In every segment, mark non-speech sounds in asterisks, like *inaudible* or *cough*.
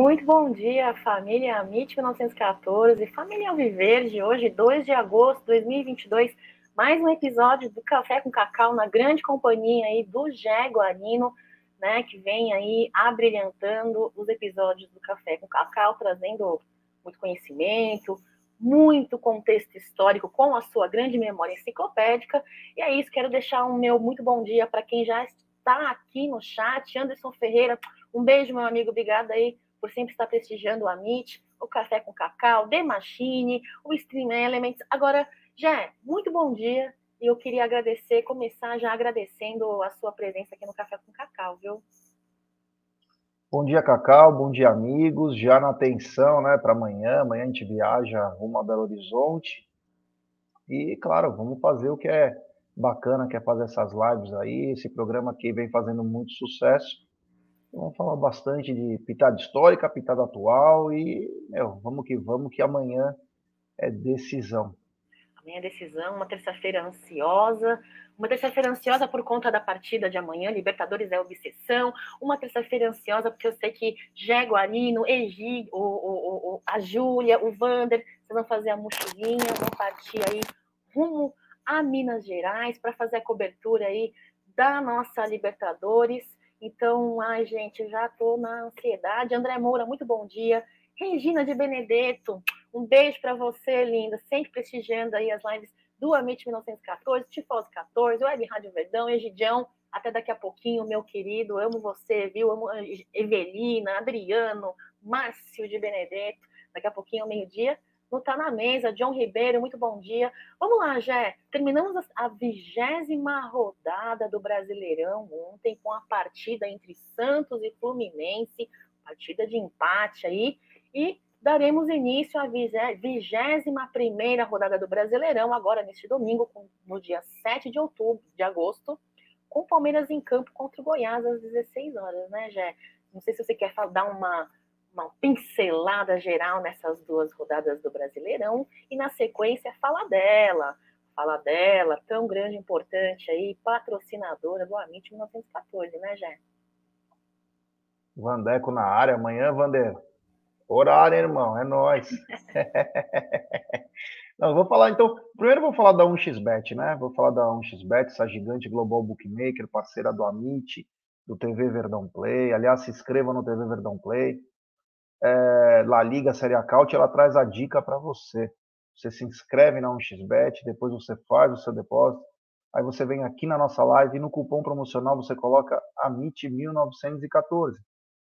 Muito bom dia, família MIT 1914, família Alviverde, hoje, 2 de agosto de 2022, mais um episódio do Café com Cacau na grande companhia aí do Jé Guarino, né, que vem aí abrilhantando os episódios do Café com Cacau, trazendo muito conhecimento, muito contexto histórico com a sua grande memória enciclopédica. E é isso, quero deixar um meu muito bom dia para quem já está aqui no chat, Anderson Ferreira, um beijo, meu amigo, obrigada aí por sempre estar prestigiando o Amit, o Café com Cacau, The Machine, o Stream Elements. Agora, já muito bom dia e eu queria agradecer, começar já agradecendo a sua presença aqui no Café com Cacau, viu? Bom dia, Cacau, bom dia, amigos. Já na atenção, né, para amanhã. Amanhã a gente viaja rumo a Belo Horizonte. E, claro, vamos fazer o que é bacana, que é fazer essas lives aí. Esse programa aqui vem fazendo muito sucesso. Vamos falar bastante de pitada histórica, pitada atual e meu, vamos que vamos, que amanhã é decisão. Amanhã é decisão, uma terça-feira ansiosa, uma terça-feira ansiosa por conta da partida de amanhã, Libertadores é obsessão, uma terça-feira ansiosa porque eu sei que Jaguarino, Egi, o, o, o, a Júlia, o Vander, vocês vão fazer a mochilinha, vão partir aí rumo a Minas Gerais para fazer a cobertura aí da nossa Libertadores. Então, ai, gente, já estou na ansiedade. André Moura, muito bom dia. Regina de Benedetto, um beijo para você, linda, sempre prestigiando aí as lives do Amit 1914, Tifose 14, Web Rádio Verdão, Egidião, até daqui a pouquinho, meu querido, amo você, viu? Amo Evelina, Adriano, Márcio de Benedetto, daqui a pouquinho, meio-dia, não está na mesa. John Ribeiro, muito bom dia. Vamos lá, Jé. Terminamos a vigésima rodada do Brasileirão ontem com a partida entre Santos e Fluminense, partida de empate aí, e daremos início à vigésima primeira rodada do Brasileirão, agora neste domingo, no dia 7 de outubro, de agosto, com Palmeiras em campo contra o Goiás às 16 horas, né, Jé? Não sei se você quer dar uma uma pincelada geral nessas duas rodadas do Brasileirão e na sequência fala dela, fala dela, tão grande, importante aí, patrocinadora do Amit 1914, né, Jé? Vandeco na área, amanhã, Vander. Horário, irmão, é nós. *laughs* Não, vou falar então. Primeiro vou falar da 1xBet, né? Vou falar da 1xBet, essa gigante global bookmaker, parceira do Amit, do TV Verdão Play. Aliás, se inscreva no TV Verdão Play é, La Liga Série Acaute, ela traz a dica para você. Você se inscreve na 1xBet, depois você faz o seu depósito, aí você vem aqui na nossa live e no cupom promocional você coloca AMIT1914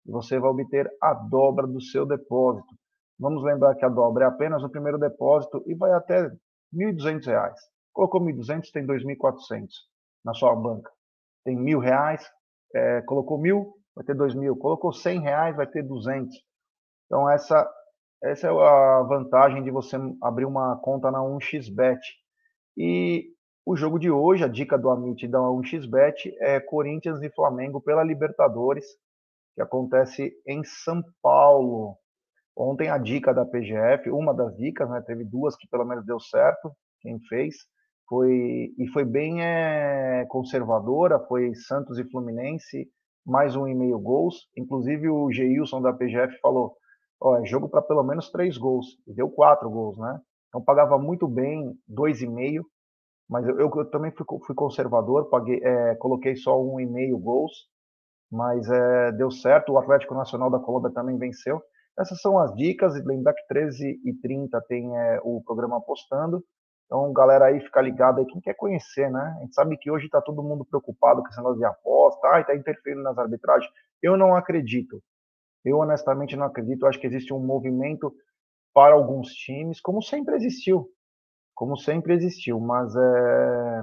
e você vai obter a dobra do seu depósito. Vamos lembrar que a dobra é apenas o primeiro depósito e vai até R$ 1.200. Colocou 1.200, tem 2.400 na sua banca. Tem R$ 1.000, é, colocou 1.000, vai ter 2.000. Colocou 100 reais, vai ter 200. Então, essa, essa é a vantagem de você abrir uma conta na 1xBet. E o jogo de hoje, a dica do Amit da 1xBet é Corinthians e Flamengo pela Libertadores, que acontece em São Paulo. Ontem a dica da PGF, uma das dicas, né, teve duas que pelo menos deu certo, quem fez, foi e foi bem é, conservadora, foi Santos e Fluminense, mais um e meio gols. Inclusive o Geilson da PGF falou, ó, é jogo para pelo menos três gols. E deu quatro gols, né? Então pagava muito bem dois e meio, mas eu, eu, eu também fui, fui, conservador, paguei, é, coloquei só um e meio gols, mas é, deu certo. O Atlético Nacional da Colômbia também venceu. Essas são as dicas. E lembrar que 13 e 30 tem é, o programa apostando. Então, galera aí, fica ligado aí. Quem quer conhecer, né? A gente sabe que hoje está todo mundo preocupado com esse negócio de aposta, ah, está interferindo nas arbitragens. Eu não acredito. Eu honestamente não acredito. Acho que existe um movimento para alguns times, como sempre existiu, como sempre existiu. Mas é,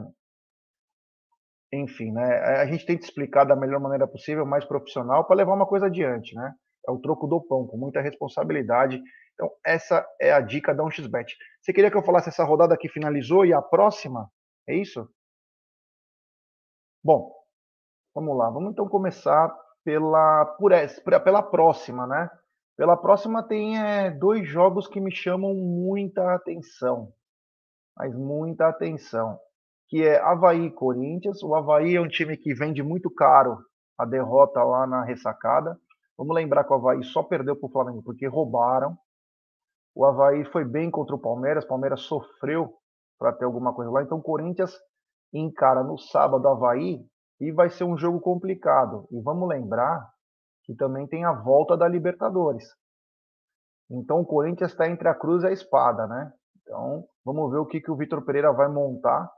enfim, né? A gente que explicar da melhor maneira possível, mais profissional, para levar uma coisa adiante, né? É o troco do pão, com muita responsabilidade. Então, essa é a dica da 1xBet. Você queria que eu falasse essa rodada que finalizou e a próxima? É isso? Bom, vamos lá. Vamos então começar pela, por pela próxima, né? Pela próxima tem é, dois jogos que me chamam muita atenção, mas muita atenção, que é Havaí e Corinthians. O Havaí é um time que vende muito caro a derrota lá na ressacada. Vamos lembrar que o Havaí só perdeu para o Flamengo porque roubaram. O Havaí foi bem contra o Palmeiras, o Palmeiras sofreu para ter alguma coisa lá. Então o Corinthians encara no sábado Havaí e vai ser um jogo complicado. E vamos lembrar que também tem a volta da Libertadores. Então o Corinthians está entre a cruz e a espada, né? Então vamos ver o que, que o Vitor Pereira vai montar,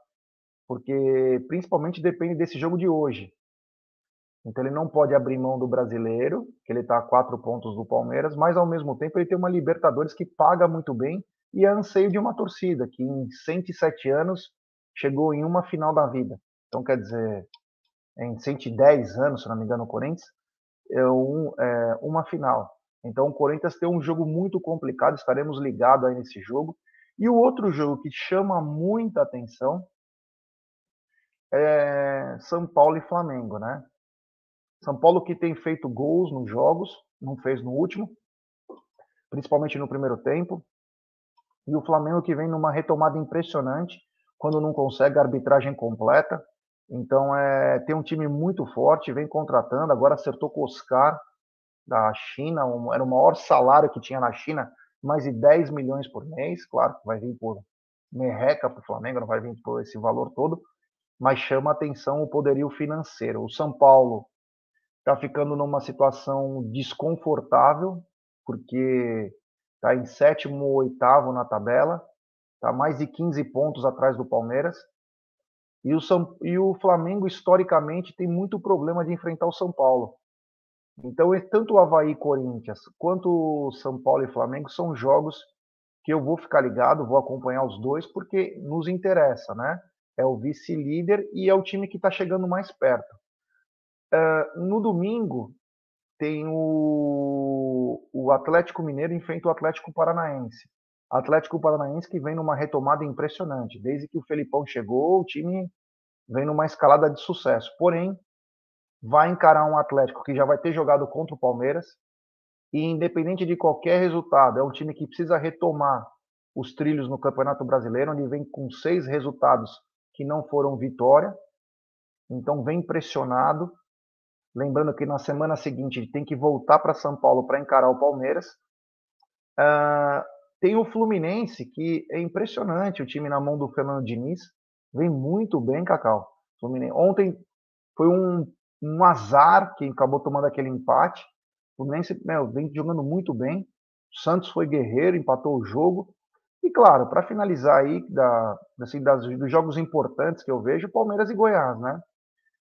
porque principalmente depende desse jogo de hoje. Então ele não pode abrir mão do brasileiro, que ele está a quatro pontos do Palmeiras, mas ao mesmo tempo ele tem uma Libertadores que paga muito bem e é anseio de uma torcida que em 107 anos chegou em uma final da vida. Então quer dizer, em 110 anos, se não me engano, o Corinthians, é, um, é uma final. Então o Corinthians tem um jogo muito complicado, estaremos ligados aí nesse jogo. E o outro jogo que chama muita atenção é São Paulo e Flamengo, né? São Paulo que tem feito gols nos jogos, não fez no último, principalmente no primeiro tempo. E o Flamengo que vem numa retomada impressionante, quando não consegue a arbitragem completa. Então é, tem um time muito forte, vem contratando, agora acertou com o Oscar da China, um, era o maior salário que tinha na China, mais de 10 milhões por mês, claro que vai vir por merreca para o Flamengo, não vai vir por esse valor todo, mas chama atenção o poderio financeiro. O São Paulo está ficando numa situação desconfortável, porque está em sétimo ou oitavo na tabela, está mais de 15 pontos atrás do Palmeiras. E o, São, e o Flamengo, historicamente, tem muito problema de enfrentar o São Paulo. Então, tanto o Havaí Corinthians quanto o São Paulo e Flamengo são jogos que eu vou ficar ligado, vou acompanhar os dois, porque nos interessa, né? É o vice-líder e é o time que está chegando mais perto. Uh, no domingo, tem o, o Atlético Mineiro enfrenta o Atlético Paranaense. Atlético Paranaense que vem numa retomada impressionante. Desde que o Felipão chegou, o time vem numa escalada de sucesso. Porém, vai encarar um Atlético que já vai ter jogado contra o Palmeiras. E independente de qualquer resultado, é um time que precisa retomar os trilhos no Campeonato Brasileiro, onde vem com seis resultados que não foram vitória. Então vem pressionado Lembrando que na semana seguinte ele tem que voltar para São Paulo para encarar o Palmeiras. Uh, tem o Fluminense, que é impressionante o time na mão do Fernando Diniz. Vem muito bem, Cacau. Fluminense. Ontem foi um, um azar que acabou tomando aquele empate. O Fluminense meu, vem jogando muito bem. O Santos foi guerreiro, empatou o jogo. E claro, para finalizar aí da, assim, das, dos jogos importantes que eu vejo, Palmeiras e Goiás, né?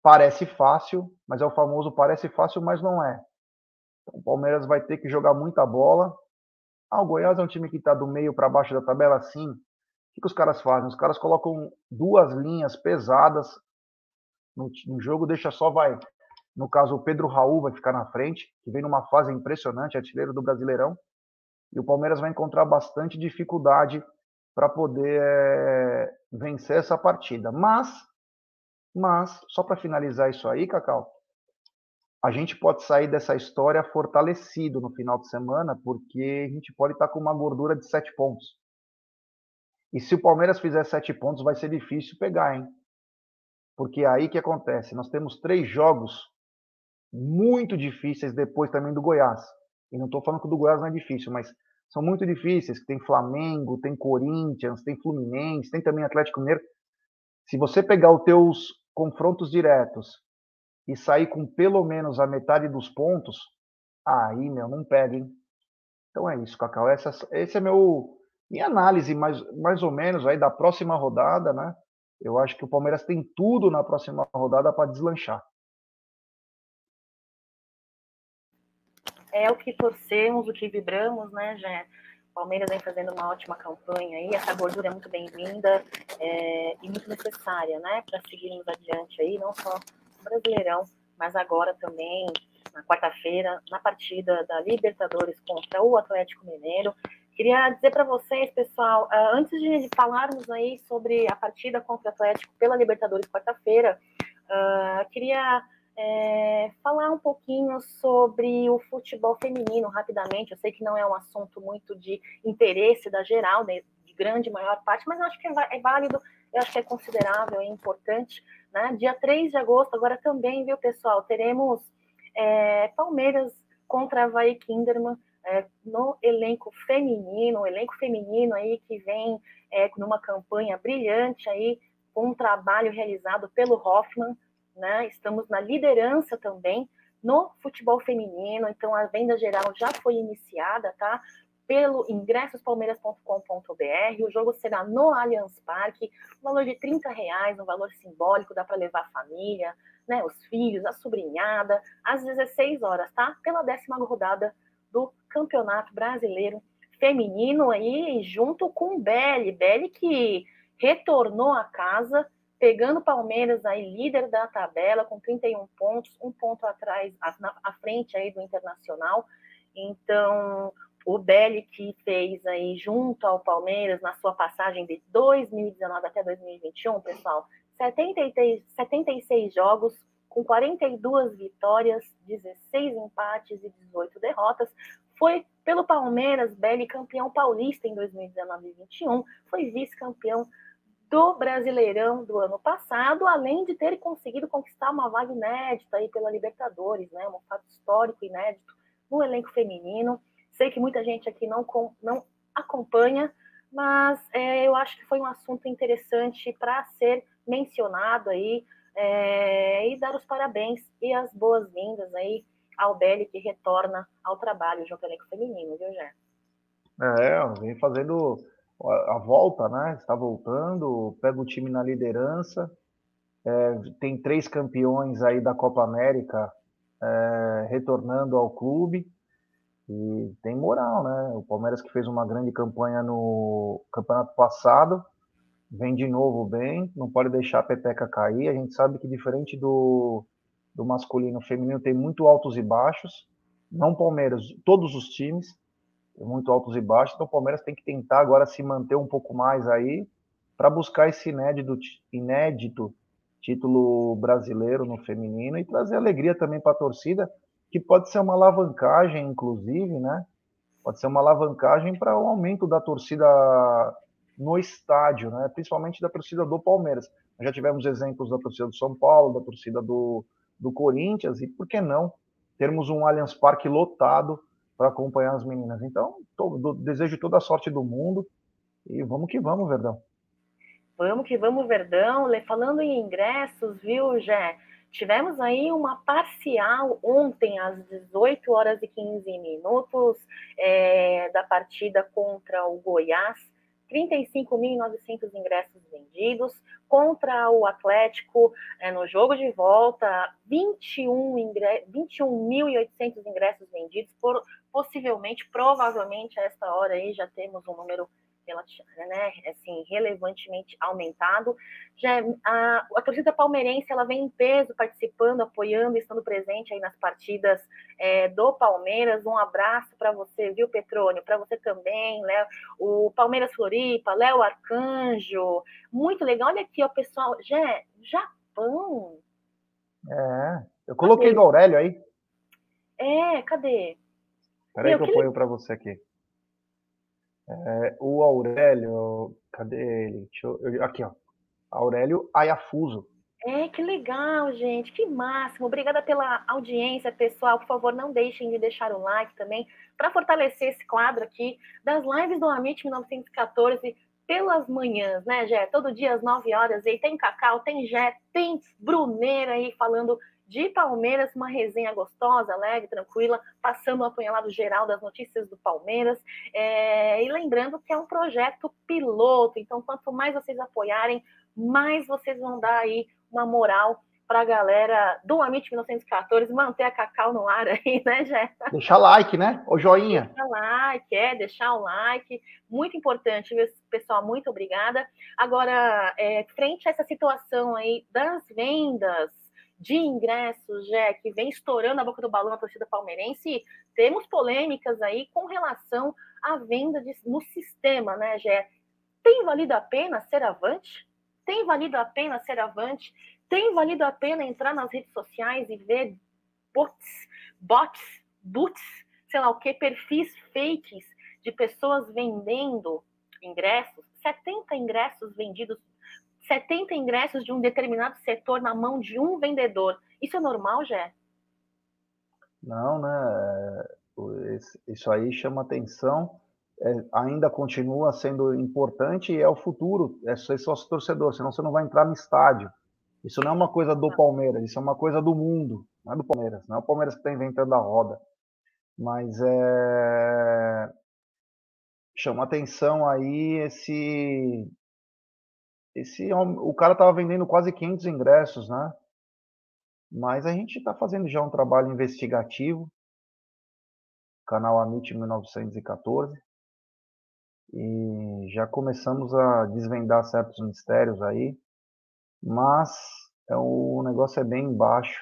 parece fácil, mas é o famoso parece fácil, mas não é. Então, o Palmeiras vai ter que jogar muita bola. Ah, o Goiás é um time que está do meio para baixo da tabela, sim. O que, que, os caras fazem? Os caras colocam duas linhas pesadas no, no jogo, deixa só vai. No caso, o Pedro Raul vai ficar na frente, que vem numa fase impressionante, artilheiro do Brasileirão. E o Palmeiras vai encontrar bastante dificuldade para poder é, vencer essa partida. Mas mas, só para finalizar isso aí, Cacau, a gente pode sair dessa história fortalecido no final de semana, porque a gente pode estar com uma gordura de sete pontos. E se o Palmeiras fizer sete pontos, vai ser difícil pegar, hein? Porque é aí que acontece. Nós temos três jogos muito difíceis depois também do Goiás. E não estou falando que o do Goiás não é difícil, mas são muito difíceis. Tem Flamengo, tem Corinthians, tem Fluminense, tem também Atlético Mineiro. Se você pegar os teus confrontos diretos e sair com pelo menos a metade dos pontos, aí, meu, não pega, hein? Então é isso, Cacau. Essa, esse é meu minha análise mais, mais ou menos aí da próxima rodada, né? Eu acho que o Palmeiras tem tudo na próxima rodada para deslanchar. É o que torcemos, o que vibramos, né, Jé? Palmeiras vem fazendo uma ótima campanha aí, essa gordura é muito bem-vinda é, e muito necessária, né, para seguirmos adiante aí, não só Brasileirão, mas agora também na quarta-feira, na partida da Libertadores contra o Atlético Mineiro. Queria dizer para vocês, pessoal, ah, antes de falarmos aí sobre a partida contra o Atlético pela Libertadores quarta-feira, uh, queria é, falar um pouquinho sobre o futebol feminino rapidamente. Eu sei que não é um assunto muito de interesse da geral, de, de grande maior parte, mas acho que é, é, válido, eu acho que é considerável, é importante. Né? Dia 3 de agosto, agora também, viu, pessoal? Teremos é, Palmeiras contra Havaí Kinderman é, no elenco feminino, o elenco feminino aí que vem é, numa campanha brilhante aí, com um trabalho realizado pelo Hoffman, né? Estamos na liderança também no futebol feminino, então a venda geral já foi iniciada, tá? Pelo ingressospalmeiras.com.br. O jogo será no Allianz Parque, valor de 30 reais, um valor simbólico, dá para levar a família, né? Os filhos, a sobrinhada, às 16 horas, tá? Pela décima rodada do Campeonato Brasileiro Feminino aí, junto com o Belly. Belly que retornou a casa, pegando Palmeiras aí, líder da tabela, com 31 pontos, um ponto atrás, à frente aí do Internacional. Então, o Belli que fez aí junto ao Palmeiras na sua passagem de 2019 até 2021, pessoal, 73, 76 jogos, com 42 vitórias, 16 empates e 18 derrotas. Foi pelo Palmeiras, Belli campeão paulista em 2019 e 2021, foi vice-campeão do Brasileirão do ano passado, além de ter conseguido conquistar uma vaga inédita aí pela Libertadores, né? Um fato histórico inédito no elenco feminino. Sei que muita gente aqui não, não acompanha, mas é, eu acho que foi um assunto interessante para ser mencionado aí é, e dar os parabéns e as boas-vindas aí ao Belli que retorna ao trabalho junto elenco feminino, viu, Jé? É, vem fazendo a volta, né? Está voltando, pega o time na liderança. É, tem três campeões aí da Copa América é, retornando ao clube e tem moral, né? O Palmeiras que fez uma grande campanha no campeonato passado vem de novo bem, não pode deixar a peteca cair. A gente sabe que diferente do, do masculino, o feminino tem muito altos e baixos. Não Palmeiras, todos os times muito altos e baixos. Então o Palmeiras tem que tentar agora se manter um pouco mais aí para buscar esse inédito, inédito título brasileiro no feminino e trazer alegria também para a torcida, que pode ser uma alavancagem, inclusive, né? Pode ser uma alavancagem para o aumento da torcida no estádio, né? Principalmente da torcida do Palmeiras. Já tivemos exemplos da torcida do São Paulo, da torcida do, do Corinthians, e por que não termos um Allianz Parque lotado para acompanhar as meninas. Então, tô, do, desejo toda a sorte do mundo e vamos que vamos, Verdão. Vamos que vamos, Verdão. Falando em ingressos, viu, Jé? Tivemos aí uma parcial ontem, às 18 horas e 15 minutos, é, da partida contra o Goiás. 35.900 ingressos vendidos contra o Atlético é, no jogo de volta, 21.800 21 ingressos vendidos, por, possivelmente, provavelmente, a esta hora aí já temos um número né, assim, relevantemente aumentado. Já, a, a torcida palmeirense ela vem em peso participando, apoiando, estando presente aí nas partidas é, do Palmeiras. Um abraço para você, viu, Petrônio? Para você também, Léo, o Palmeiras Floripa, Léo Arcanjo. Muito legal. Olha aqui, ó, pessoal. Já, Japão. É, eu coloquei cadê? do Aurélio aí. É, cadê? Peraí que eu ponho para você aqui. É, o Aurélio, cadê ele? Eu, aqui, ó. Aurélio Ayafuso. É, que legal, gente, que máximo. Obrigada pela audiência, pessoal. Por favor, não deixem de deixar o like também para fortalecer esse quadro aqui das lives do Amit 1914 pelas manhãs, né, Jé? Todo dia às 9 horas aí tem Cacau, tem Jé, tem Bruneira aí falando de Palmeiras, uma resenha gostosa, alegre, tranquila, passando o apanhalado geral das notícias do Palmeiras. É, e lembrando que é um projeto piloto, então quanto mais vocês apoiarem, mais vocês vão dar aí uma moral para a galera do Amit 1914 manter a Cacau no ar aí, *laughs* né, Jéssica? Deixar like, né? O joinha. Deixar like, é, deixar o like. Muito importante, pessoal, muito obrigada. Agora, é, frente a essa situação aí das vendas de ingressos, já que vem estourando a boca do balão a torcida palmeirense, temos polêmicas aí com relação à venda de, no sistema, né, Gé? Tem valido a pena ser avante? Tem valido a pena ser avante? Tem valido a pena entrar nas redes sociais e ver bots, bots, bots, sei lá o que, perfis fakes de pessoas vendendo ingressos? 70 ingressos vendidos 70 ingressos de um determinado setor na mão de um vendedor. Isso é normal, Jé? Não, né? Isso aí chama atenção. É, ainda continua sendo importante e é o futuro. É ser sócio torcedor, senão você não vai entrar no estádio. Isso não é uma coisa do Palmeiras, isso é uma coisa do mundo. Não é do Palmeiras, não é o Palmeiras que está inventando a roda. Mas é... chama atenção aí esse. Esse o cara estava vendendo quase 500 ingressos, né? Mas a gente está fazendo já um trabalho investigativo, canal Amit 1914, e já começamos a desvendar certos mistérios aí, mas é, o negócio é bem baixo.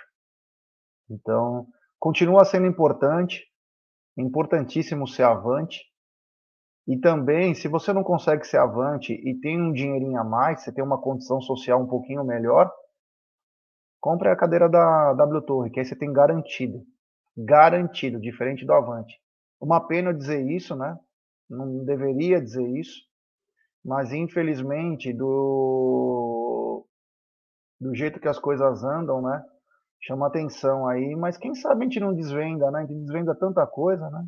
Então, continua sendo importante, importantíssimo ser avante. E também, se você não consegue ser avante e tem um dinheirinho a mais, você tem uma condição social um pouquinho melhor, compre a cadeira da W Torre, que aí você tem garantido. Garantido, diferente do avante. Uma pena dizer isso, né? Não deveria dizer isso, mas infelizmente do do jeito que as coisas andam, né? chama atenção aí, mas quem sabe a gente não desvenda, né? A gente desvenda tanta coisa, né?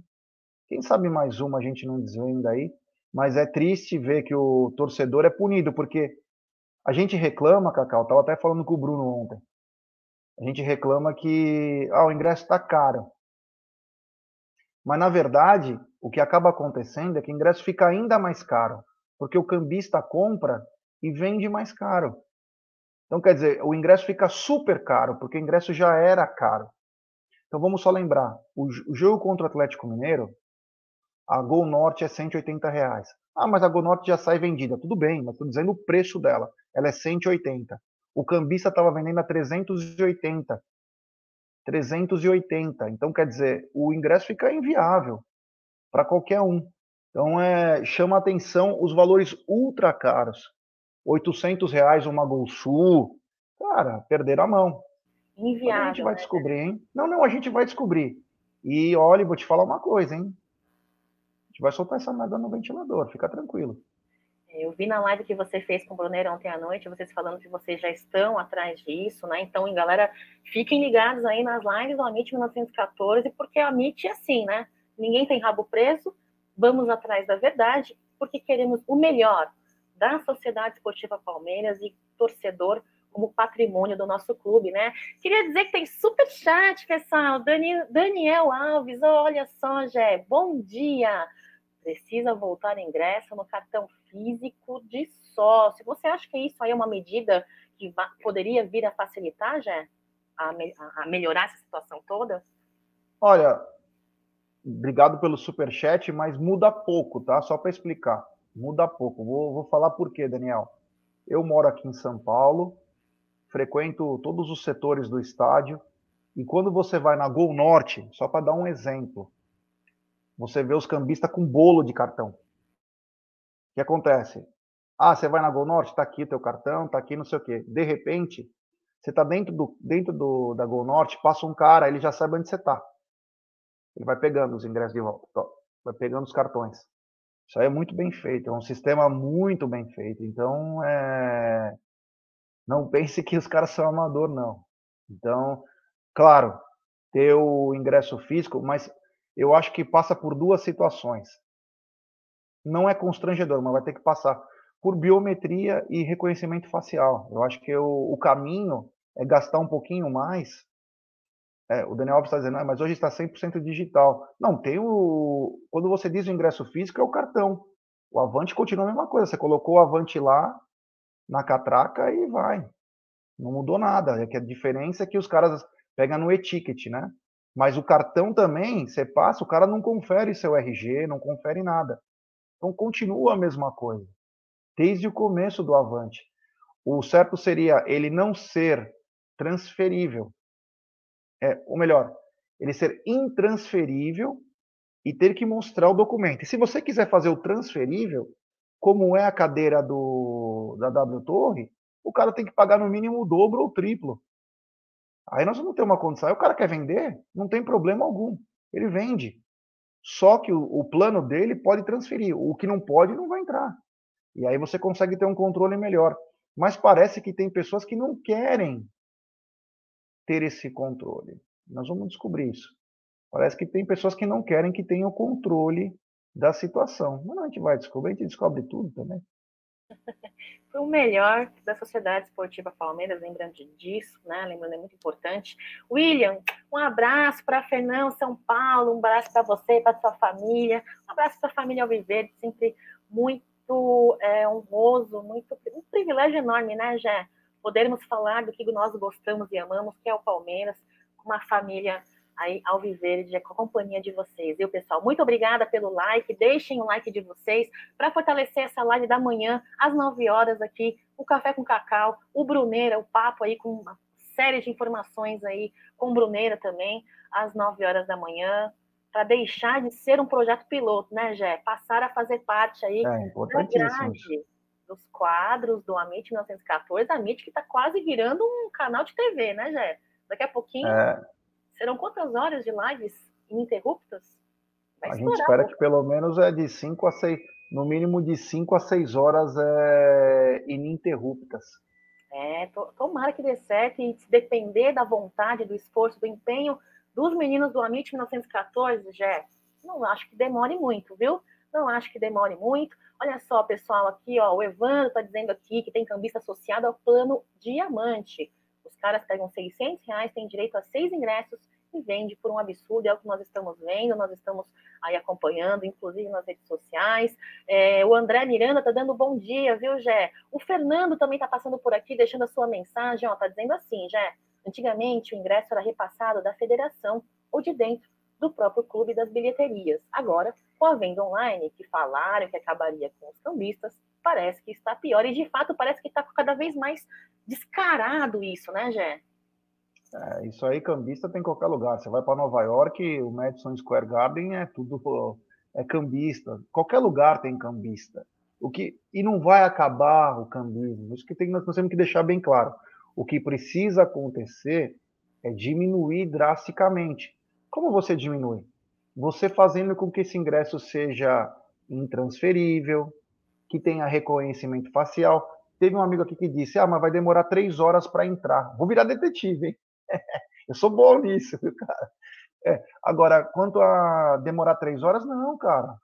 Quem sabe mais uma a gente não desvenda aí, mas é triste ver que o torcedor é punido, porque a gente reclama, Cacau, tava até falando com o Bruno ontem. A gente reclama que ah, o ingresso está caro. Mas na verdade, o que acaba acontecendo é que o ingresso fica ainda mais caro, porque o cambista compra e vende mais caro. Então, quer dizer, o ingresso fica super caro, porque o ingresso já era caro. Então, vamos só lembrar: o, jogo contra o Atlético Mineiro, a Gol Norte é 180 reais. Ah, mas a Gol Norte já sai vendida. Tudo bem, mas estou dizendo o preço dela. Ela é 180. O cambista estava vendendo a 380. 380. Então, quer dizer, o ingresso fica inviável para qualquer um. Então, é, chama atenção os valores ultra caros. 800 reais uma Gol Sul. Cara, perderam a mão. Inviável. A gente vai né? descobrir, hein? Não, não, a gente vai descobrir. E olha, vou te falar uma coisa, hein? Gente vai soltar essa merda no ventilador, fica tranquilo. Eu vi na live que você fez com o Bruneiro ontem à noite, vocês falando que vocês já estão atrás disso, né? Então, galera, fiquem ligados aí nas lives do Amit 1914, porque a Amit é assim, né? Ninguém tem rabo preso, vamos atrás da verdade, porque queremos o melhor da Sociedade Esportiva Palmeiras e torcedor como patrimônio do nosso clube, né? Queria dizer que tem super chat, pessoal. Dani, Daniel Alves, olha só, Jé, bom dia. Precisa voltar ingresso no cartão físico de sócio. Você acha que isso aí é uma medida que poderia vir a facilitar, Jé? A, me a melhorar essa situação toda? Olha, obrigado pelo super chat, mas muda pouco, tá? Só para explicar muda pouco. Vou, vou falar por quê, Daniel. Eu moro aqui em São Paulo, frequento todos os setores do estádio, e quando você vai na Gol Norte, só para dar um exemplo, você vê os cambistas com bolo de cartão. O que acontece? Ah, você vai na Gol Norte, tá aqui teu cartão, tá aqui não sei o quê. De repente, você tá dentro, do, dentro do, da Gol Norte, passa um cara, ele já sabe onde você tá. Ele vai pegando os ingressos de volta, vai pegando os cartões. Isso aí é muito bem feito, é um sistema muito bem feito. Então, é... não pense que os caras são amador, não. Então, claro, ter o ingresso físico, mas eu acho que passa por duas situações. Não é constrangedor, mas vai ter que passar por biometria e reconhecimento facial. Eu acho que o, o caminho é gastar um pouquinho mais é, o Daniel Alves está dizendo, ah, mas hoje está 100% digital. Não, tem o. Quando você diz o ingresso físico, é o cartão. O Avante continua a mesma coisa. Você colocou o Avante lá na catraca e vai. Não mudou nada. É que a diferença é que os caras pegam no e-ticket, né? Mas o cartão também, você passa, o cara não confere seu RG, não confere nada. Então continua a mesma coisa. Desde o começo do Avante. O certo seria ele não ser transferível é, ou melhor, ele ser intransferível e ter que mostrar o documento. E se você quiser fazer o transferível, como é a cadeira do, da W Torre, o cara tem que pagar no mínimo o dobro ou o triplo. Aí nós vamos ter uma condição. Aí o cara quer vender, não tem problema algum. Ele vende. Só que o, o plano dele pode transferir. O que não pode, não vai entrar. E aí você consegue ter um controle melhor. Mas parece que tem pessoas que não querem ter esse controle. Nós vamos descobrir isso. Parece que tem pessoas que não querem que tenha o controle da situação. Mas a gente vai descobrir, a gente descobre tudo também. *laughs* Foi o melhor da Sociedade Esportiva Palmeiras, lembrando disso, né? Lembrando, é muito importante. William, um abraço para Fernão, São Paulo, um abraço para você, para sua família, um abraço para a família Alviverde, sempre muito é, honroso, muito um privilégio enorme, né, Jé? Podermos falar do que nós gostamos e amamos, que é o Palmeiras, uma família ao viver com a companhia de vocês. E o pessoal, muito obrigada pelo like. Deixem o like de vocês para fortalecer essa live da manhã às 9 horas aqui, o café com cacau, o Bruneira, o papo aí com uma série de informações aí com o Bruneira também às 9 horas da manhã. Para deixar de ser um projeto piloto, né, Jé? Passar a fazer parte aí é, da grade dos quadros do Amit 1914, a Amit que está quase virando um canal de TV, né, Jé? Daqui a pouquinho é Serão quantas horas de lives ininterruptas? Vai a gente espera que pelo menos é de 5 a 6, no mínimo de 5 a 6 horas é, ininterruptas. É, tomara que dê certo e se depender da vontade, do esforço, do empenho dos meninos do Amit 1914, Jé, não acho que demore muito, viu? Não acho que demore muito. Olha só, pessoal, aqui, ó, o Evandro está dizendo aqui que tem cambista associado ao plano Diamante. Caras pegam 600 reais, têm direito a seis ingressos e vende por um absurdo. É o que nós estamos vendo, nós estamos aí acompanhando, inclusive nas redes sociais. É, o André Miranda está dando bom dia, viu, Jé? O Fernando também está passando por aqui, deixando a sua mensagem. Ó, tá dizendo assim, Jé. Antigamente o ingresso era repassado da federação ou de dentro do próprio clube das bilheterias. Agora, com a venda online, que falaram que acabaria com os cambistas, parece que está pior. E de fato parece que está cada vez mais descarado isso, né, Gé? É, isso aí, cambista tem em qualquer lugar. Você vai para Nova York, o Madison Square Garden é tudo é cambista. Qualquer lugar tem cambista. O que e não vai acabar o cambismo. Isso que tem nós temos que deixar bem claro. O que precisa acontecer é diminuir drasticamente. Como você diminui? Você fazendo com que esse ingresso seja intransferível, que tenha reconhecimento facial. Teve um amigo aqui que disse: Ah, mas vai demorar três horas para entrar. Vou virar detetive, hein? *laughs* Eu sou bom nisso, viu, cara? É, agora, quanto a demorar três horas, não, cara.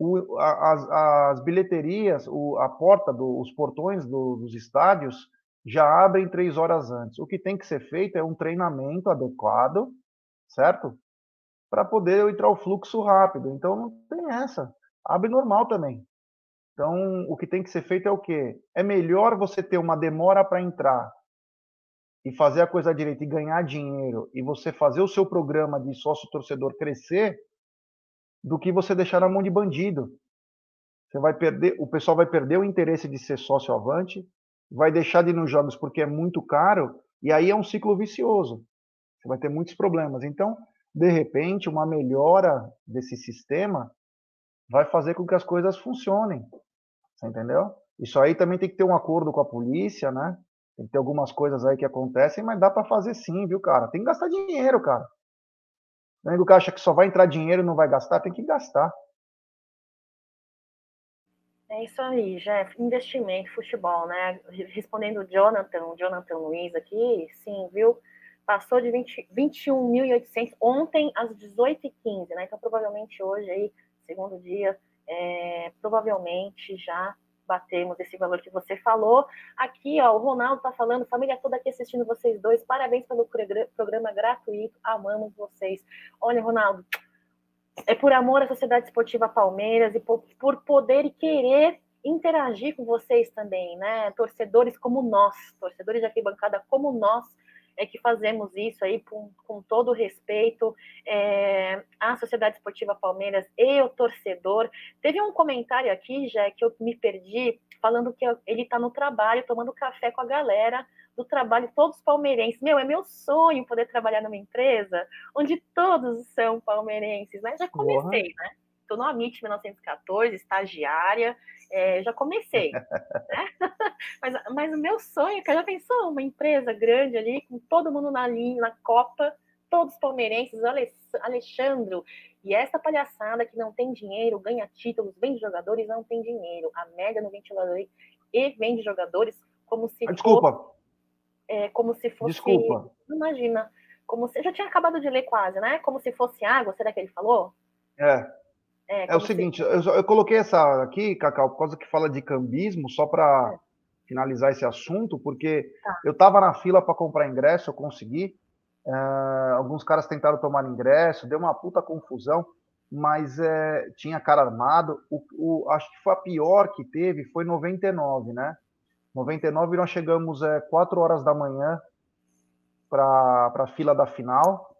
O, a, as, as, bilheterias, o, a porta, do, os portões do, dos estádios já abrem três horas antes. O que tem que ser feito é um treinamento adequado, certo? Para poder entrar o fluxo rápido. Então não tem essa. Abre normal também. Então, o que tem que ser feito é o quê? É melhor você ter uma demora para entrar e fazer a coisa direita e ganhar dinheiro e você fazer o seu programa de sócio torcedor crescer do que você deixar na mão de bandido. Você vai perder, o pessoal vai perder o interesse de ser sócio avante, vai deixar de ir nos jogos porque é muito caro e aí é um ciclo vicioso. Você vai ter muitos problemas. Então, de repente, uma melhora desse sistema vai fazer com que as coisas funcionem. Você entendeu? Isso aí também tem que ter um acordo com a polícia, né? Tem que ter algumas coisas aí que acontecem, mas dá para fazer sim, viu, cara? Tem que gastar dinheiro, cara. O nego acha que só vai entrar dinheiro e não vai gastar, tem que gastar. É isso aí, Jeff. Investimento, futebol, né? Respondendo o Jonathan, o Jonathan Luiz aqui, sim, viu? Passou de 21.800 ontem às 18h15, né? Então, provavelmente hoje aí segundo dia, é, provavelmente já batemos esse valor que você falou. Aqui, ó, o Ronaldo está falando, família toda aqui assistindo vocês dois, parabéns pelo programa gratuito, amamos vocês. Olha, Ronaldo, é por amor à Sociedade Esportiva Palmeiras e por, por poder e querer interagir com vocês também, né? Torcedores como nós, torcedores de arquibancada como nós, é que fazemos isso aí com, com todo o respeito é, à Sociedade Esportiva Palmeiras e o torcedor. Teve um comentário aqui, já que eu me perdi, falando que ele está no trabalho, tomando café com a galera do trabalho, todos palmeirenses. Meu, é meu sonho poder trabalhar numa empresa onde todos são palmeirenses, né? Já comecei, né? Estou no Amit 1914, estagiária, é, já comecei. né? *laughs* mas, mas o meu sonho, que já pensou, uma empresa grande ali, com todo mundo na linha, na Copa, todos palmeirenses, Alexandre, e essa palhaçada que não tem dinheiro, ganha títulos, vende jogadores, não tem dinheiro. A mega no ventilador e vende jogadores como se Desculpa. Fosse, é, como se fosse. Desculpa. Imagina como se. Já tinha acabado de ler quase, né? Como se fosse água, será que ele falou? É. É, é o seguinte, se... eu, eu, coloquei essa aqui, Cacau, por causa que fala de cambismo, só para é. finalizar esse assunto, porque tá. eu estava na fila para comprar ingresso, eu consegui. Uh, alguns caras tentaram tomar ingresso, deu uma puta confusão, mas é, tinha cara armado. O, o, acho que foi a pior que teve, foi 99, né? 99 nós chegamos é, 4 horas da manhã para a fila da final.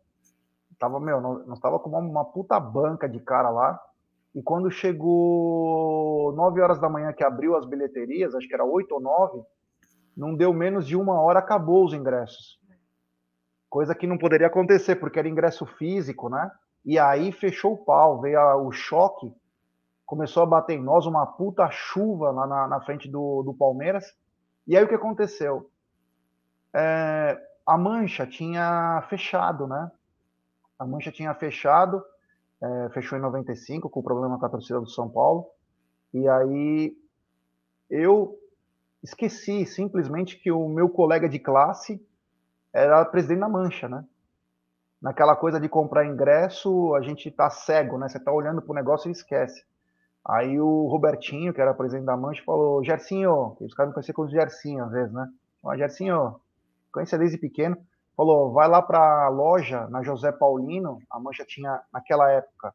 Tava, meu, nós tava com uma, uma, puta banca de cara lá. E quando chegou 9 horas da manhã que abriu as bilheterias, acho que era 8 ou 9, não deu menos de uma hora, acabou os ingressos. Coisa que não poderia acontecer, porque era ingresso físico, né? E aí fechou o pau, veio o choque, começou a bater em nós uma puta chuva lá na, na frente do, do Palmeiras. E aí o que aconteceu? É, a Mancha tinha fechado, né? A Mancha tinha fechado, é, fechou em 95 com o problema com a torcida do São Paulo. E aí eu esqueci simplesmente que o meu colega de classe era presidente da Mancha, né? Naquela coisa de comprar ingresso, a gente tá cego, né? Você tá olhando pro negócio e esquece. Aí o Robertinho, que era presidente da Mancha, falou: Gersinho, os caras me conheciam como Gersinho às vezes, né? Falou, Gersinho, conhecia desde pequeno. Falou: vai lá para a loja na José Paulino. A Mancha tinha, naquela época,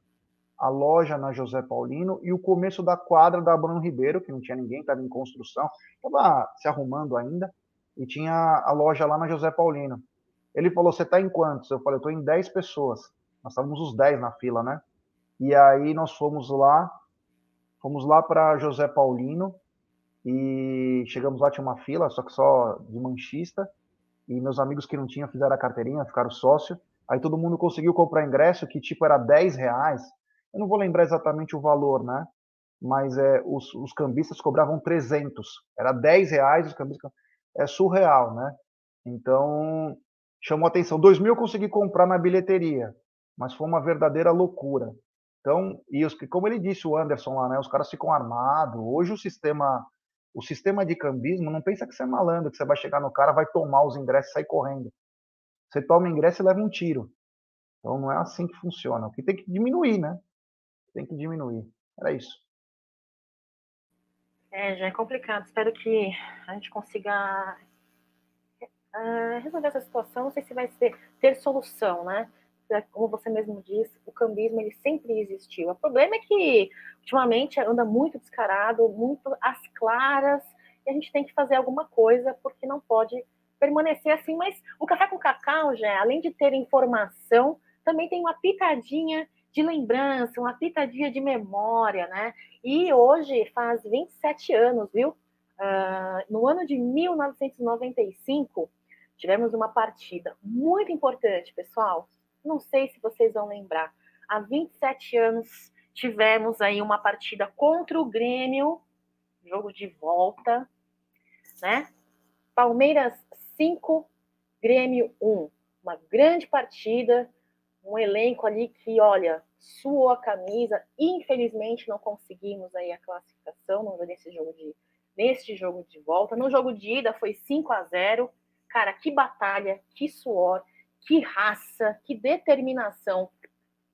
a loja na José Paulino e o começo da quadra da Bruno Ribeiro, que não tinha ninguém, estava em construção, estava se arrumando ainda, e tinha a loja lá na José Paulino. Ele falou: Você está em quantos? Eu falei: Eu estou em 10 pessoas. Nós estávamos os 10 na fila, né? E aí nós fomos lá, Fomos lá para José Paulino e chegamos lá, tinha uma fila, só que só de manchista. E meus amigos que não tinham fizeram a carteirinha, ficaram sócio. Aí todo mundo conseguiu comprar ingresso, que tipo era 10 reais. Eu não vou lembrar exatamente o valor, né? Mas é, os, os cambistas cobravam 300. Era 10 reais, os cambistas. É surreal, né? Então, chamou atenção. 2 mil eu consegui comprar na bilheteria, mas foi uma verdadeira loucura. Então, e os, como ele disse o Anderson lá, né, os caras ficam armados. Hoje o sistema, o sistema de cambismo não pensa que você é malandro, que você vai chegar no cara, vai tomar os ingressos e sair correndo. Você toma ingresso e leva um tiro. Então não é assim que funciona. O que tem que diminuir, né? Tem que diminuir. Era isso. É, já é complicado. Espero que a gente consiga uh, resolver essa situação. Não sei se vai ser, ter solução, né? É, como você mesmo disse, o cambismo ele sempre existiu. O problema é que ultimamente anda muito descarado, muito às claras, e a gente tem que fazer alguma coisa porque não pode permanecer assim. Mas o café com cacau, já, além de ter informação, também tem uma pitadinha de lembrança, uma pitadinha de memória, né? E hoje faz 27 anos, viu? Uh, no ano de 1995, tivemos uma partida muito importante, pessoal, não sei se vocês vão lembrar. Há 27 anos tivemos aí uma partida contra o Grêmio, jogo de volta, né? Palmeiras 5, Grêmio 1. Uma grande partida, um elenco ali que, olha, suou a camisa. Infelizmente não conseguimos aí a classificação nesse jogo de neste jogo de volta. No jogo de ida foi 5 a 0. Cara, que batalha, que suor que raça, que determinação.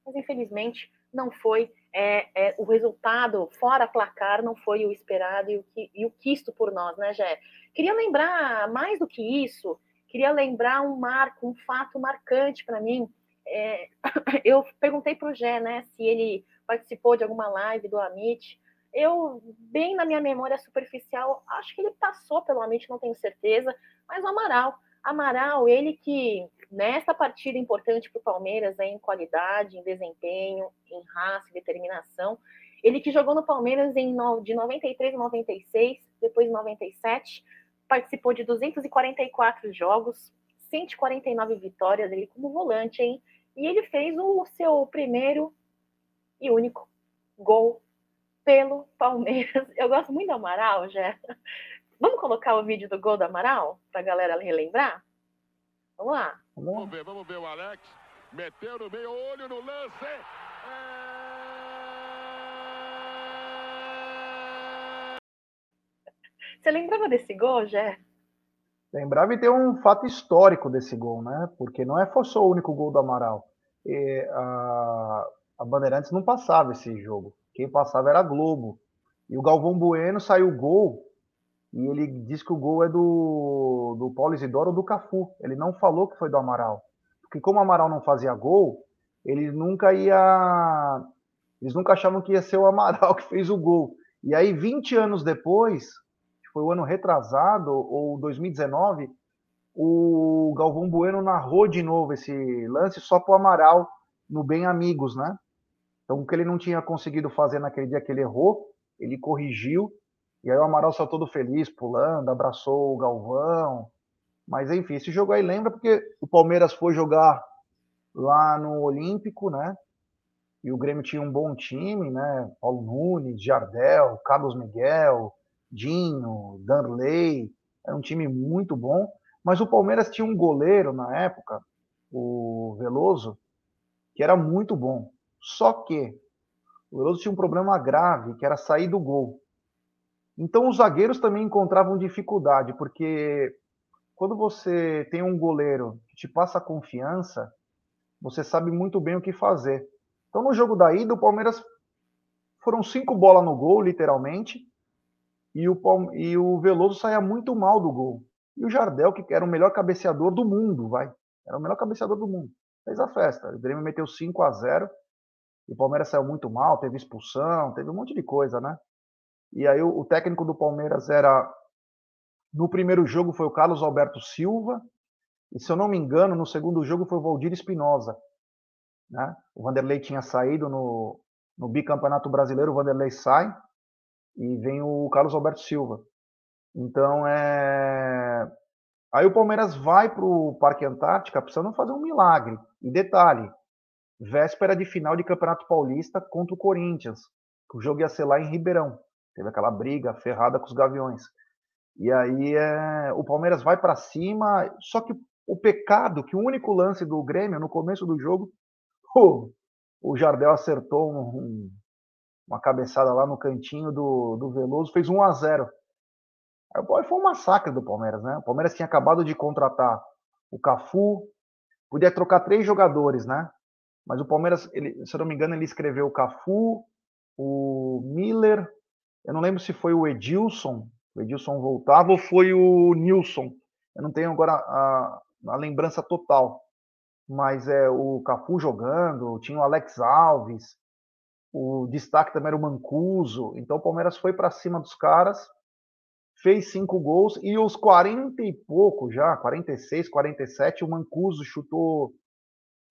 Mas infelizmente não foi é, é, o resultado fora placar, não foi o esperado e o, que, e o quisto por nós, né, Jé? Queria lembrar mais do que isso, queria lembrar um marco, um fato marcante para mim. É, *coughs* eu perguntei para o Jé, né, se ele participou de alguma live do Amit. Eu, bem na minha memória superficial, acho que ele passou pelo Amit, não tenho certeza, mas o Amaral Amaral, ele que nessa partida importante para o Palmeiras, em qualidade, em desempenho, em raça, determinação, ele que jogou no Palmeiras em, de 93 a 96, depois de 97, participou de 244 jogos, 149 vitórias, ele como volante, hein? E ele fez o seu primeiro e único gol pelo Palmeiras. *laughs* Eu gosto muito do Amaral, já. Vamos colocar o vídeo do gol do Amaral para a galera relembrar? Vamos lá. Vamos ver, vamos ver o Alex. Meteu no meio, olho no lance. É... Você lembrava desse gol, Jé? Lembrava e tem um fato histórico desse gol, né? Porque não é só o único gol do Amaral. E, a, a Bandeirantes não passava esse jogo. Quem passava era a Globo. E o Galvão Bueno saiu o gol e ele diz que o gol é do, do Paulo Isidoro ou do Cafu. Ele não falou que foi do Amaral. Porque como o Amaral não fazia gol, ele nunca ia. Eles nunca achavam que ia ser o Amaral *laughs* que fez o gol. E aí, 20 anos depois, foi o ano retrasado, ou 2019, o Galvão Bueno narrou de novo esse lance só para o Amaral no Bem Amigos, né? Então, o que ele não tinha conseguido fazer naquele dia que ele errou, ele corrigiu. E aí o Amaral saiu todo feliz, pulando, abraçou o Galvão. Mas enfim, esse jogo aí lembra porque o Palmeiras foi jogar lá no Olímpico, né? E o Grêmio tinha um bom time, né? Paulo Nunes, Jardel, Carlos Miguel, Dinho, Danley. Era um time muito bom. Mas o Palmeiras tinha um goleiro na época, o Veloso, que era muito bom. Só que o Veloso tinha um problema grave, que era sair do gol. Então os zagueiros também encontravam dificuldade, porque quando você tem um goleiro que te passa confiança, você sabe muito bem o que fazer. Então no jogo da ida, o Palmeiras foram cinco bolas no gol, literalmente, e o, e o Veloso saía muito mal do gol. E o Jardel, que era o melhor cabeceador do mundo, vai. Era o melhor cabeceador do mundo. Fez a festa. O Grêmio meteu 5 a 0 e o Palmeiras saiu muito mal, teve expulsão, teve um monte de coisa, né? E aí o, o técnico do Palmeiras era. No primeiro jogo foi o Carlos Alberto Silva, e se eu não me engano, no segundo jogo foi o Valdir Espinosa. Né? O Vanderlei tinha saído no, no bicampeonato brasileiro, o Vanderlei sai e vem o Carlos Alberto Silva. Então é. Aí o Palmeiras vai para o Parque Antártica precisando fazer um milagre. E detalhe, véspera de final de Campeonato Paulista contra o Corinthians. O jogo ia ser lá em Ribeirão. Teve aquela briga ferrada com os Gaviões. E aí é, o Palmeiras vai para cima, só que o pecado que o único lance do Grêmio no começo do jogo, *laughs* o, o Jardel acertou um, um, uma cabeçada lá no cantinho do, do Veloso, fez 1 a 0 Aí foi um massacre do Palmeiras, né? O Palmeiras tinha acabado de contratar o Cafu, podia trocar três jogadores, né? Mas o Palmeiras, ele, se eu não me engano, ele escreveu o Cafu, o Miller, eu não lembro se foi o Edilson, o Edilson voltava, ou foi o Nilson. Eu não tenho agora a, a lembrança total. Mas é o Cafu jogando, tinha o Alex Alves, o destaque também era o Mancuso. Então o Palmeiras foi para cima dos caras, fez cinco gols e os 40 e pouco já, 46, 47, o Mancuso chutou.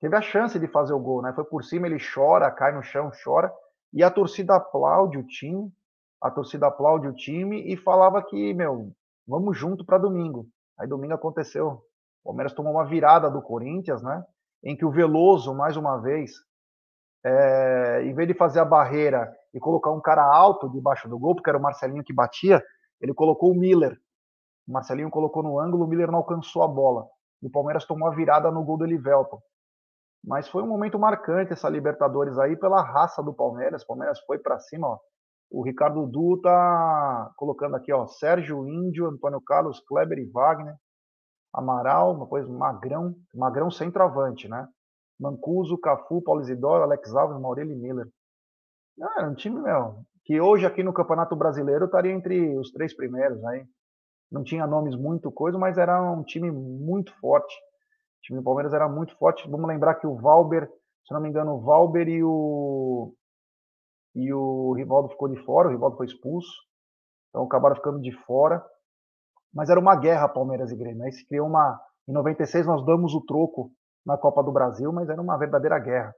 Teve a chance de fazer o gol, né? Foi por cima, ele chora, cai no chão, chora. E a torcida aplaude o time a torcida aplaude o time e falava que, meu, vamos junto para domingo. Aí domingo aconteceu. O Palmeiras tomou uma virada do Corinthians, né? Em que o Veloso, mais uma vez, é, em vez de fazer a barreira e colocar um cara alto debaixo do gol, porque era o Marcelinho que batia, ele colocou o Miller. O Marcelinho colocou no ângulo, o Miller não alcançou a bola. E o Palmeiras tomou a virada no gol do Elivelton. Mas foi um momento marcante essa Libertadores aí pela raça do Palmeiras. O Palmeiras foi para cima, ó, o Ricardo Du tá colocando aqui, ó, Sérgio Índio, Antônio Carlos, Kleber e Wagner, Amaral, uma coisa, Magrão, Magrão centroavante, né? Mancuso, Cafu, Paulo Isidoro, Alex Alves, Maurílio e Miller. Ah, é um time, meu, que hoje aqui no Campeonato Brasileiro estaria entre os três primeiros aí. Não tinha nomes muito coisa, mas era um time muito forte. O time do Palmeiras era muito forte. Vamos lembrar que o Valber, se não me engano, o Valber e o e o Rivaldo ficou de fora, o Rivaldo foi expulso, então acabaram ficando de fora. Mas era uma guerra Palmeiras e Grêmio. Aí se criou uma. Em 96 nós damos o troco na Copa do Brasil, mas era uma verdadeira guerra.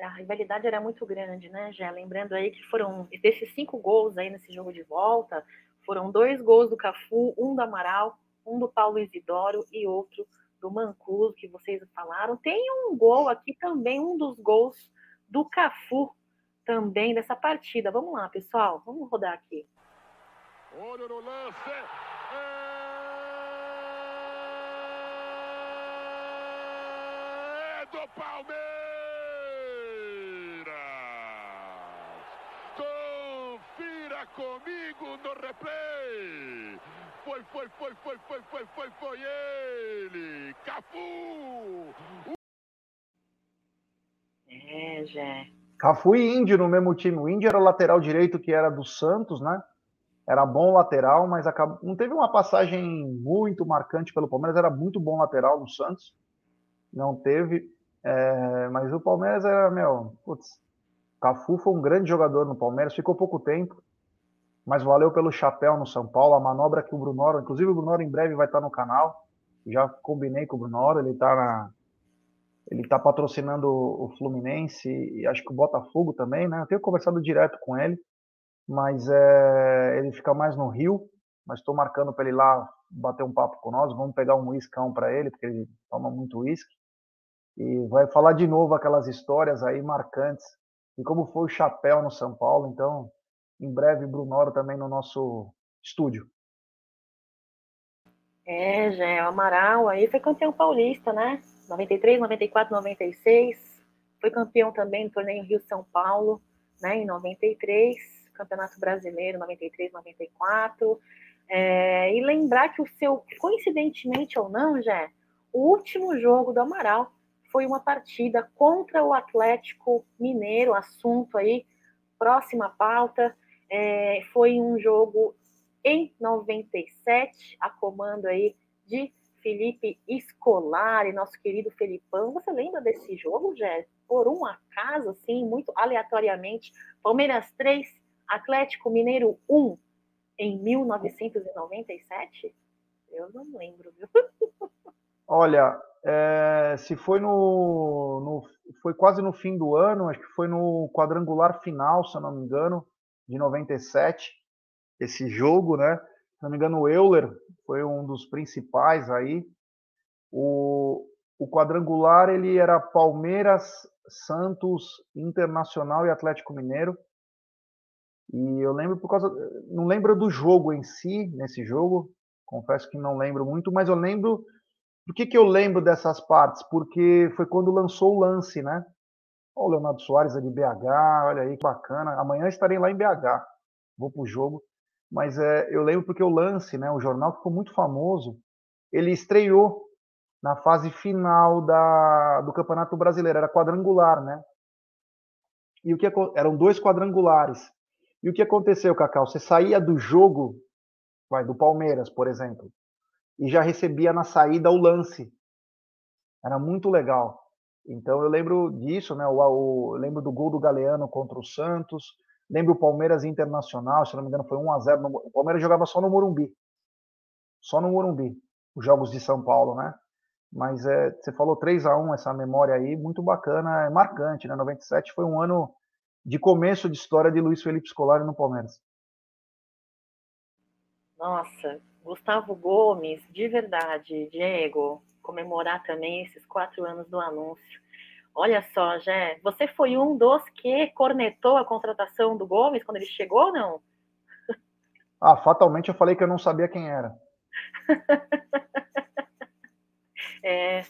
A rivalidade era muito grande, né, Gé? Lembrando aí que foram desses cinco gols aí nesse jogo de volta, foram dois gols do Cafu, um do Amaral, um do Paulo Isidoro e outro do Mancuso, que vocês falaram. Tem um gol aqui também, um dos gols do Cafu também dessa partida. Vamos lá, pessoal, vamos rodar aqui. Olho no lance. É do Palmeiras. Confira comigo no replay. foi, foi, foi, foi, foi, foi, foi, foi ele! Cafu! É, Jé. Cafu e Índio no mesmo time. O Índio era o lateral direito que era do Santos, né? Era bom lateral, mas acabou... não teve uma passagem muito marcante pelo Palmeiras. Era muito bom lateral no Santos. Não teve. É... Mas o Palmeiras era, meu, putz, Cafu foi um grande jogador no Palmeiras, ficou pouco tempo, mas valeu pelo chapéu no São Paulo, a manobra que o Brunoro, inclusive o Brunoro em breve vai estar no canal, já combinei com o Brunoro, ele está na, ele tá patrocinando o Fluminense e acho que o Botafogo também, né? Eu tenho conversado direto com ele, mas é, ele fica mais no Rio, mas estou marcando para ele lá bater um papo com nós, vamos pegar um uiscão para ele, porque ele toma muito uísque, e vai falar de novo aquelas histórias aí marcantes e como foi o Chapéu no São Paulo. Então, em breve, Brunoro também no nosso estúdio. É, Gé, o Amaral aí foi campeão paulista, né? 93, 94, 96. Foi campeão também do torneio Rio-São Paulo, né? Em 93. Campeonato Brasileiro, 93, 94. É, e lembrar que o seu, coincidentemente ou não, Jé, o último jogo do Amaral foi uma partida contra o Atlético Mineiro, assunto aí, próxima pauta. É, foi um jogo em 97, a comando aí de Felipe Escolari, nosso querido Felipão. Você lembra desse jogo, Jé? Por um acaso, assim, muito aleatoriamente, Palmeiras 3, Atlético Mineiro 1, em 1997? Eu não lembro, viu? Olha, é, se foi no, no, Foi quase no fim do ano, acho que foi no quadrangular final, se eu não me engano, de 97, esse jogo, né? Não me engano, o Euler foi um dos principais aí. O, o quadrangular ele era Palmeiras, Santos, Internacional e Atlético Mineiro. E eu lembro por causa. Não lembro do jogo em si, nesse jogo. Confesso que não lembro muito, mas eu lembro por que, que eu lembro dessas partes? Porque foi quando lançou o lance, né? Olha o Leonardo Soares ali, BH, olha aí que bacana. Amanhã estarei lá em BH, vou pro jogo. Mas é, eu lembro porque o lance, né? O jornal ficou muito famoso. Ele estreou na fase final da, do Campeonato Brasileiro, era quadrangular, né? E o que eram dois quadrangulares. E o que aconteceu, Cacau? Você saía do jogo, vai, do Palmeiras, por exemplo e já recebia na saída o lance. Era muito legal. Então eu lembro disso, né? O, o, lembro do gol do Galeano contra o Santos, lembro o Palmeiras Internacional, se não me engano foi 1 a 0 no, O Palmeiras jogava só no Morumbi. Só no Morumbi, os jogos de São Paulo, né? Mas é, você falou 3 a 1 essa memória aí, muito bacana, é marcante, né? 97 foi um ano de começo de história de Luiz Felipe Scolari no Palmeiras. Nossa, Gustavo Gomes, de verdade, Diego, comemorar também esses quatro anos do anúncio. Olha só, Jé, você foi um dos que cornetou a contratação do Gomes quando ele chegou ou não? Ah, fatalmente eu falei que eu não sabia quem era. *laughs* é,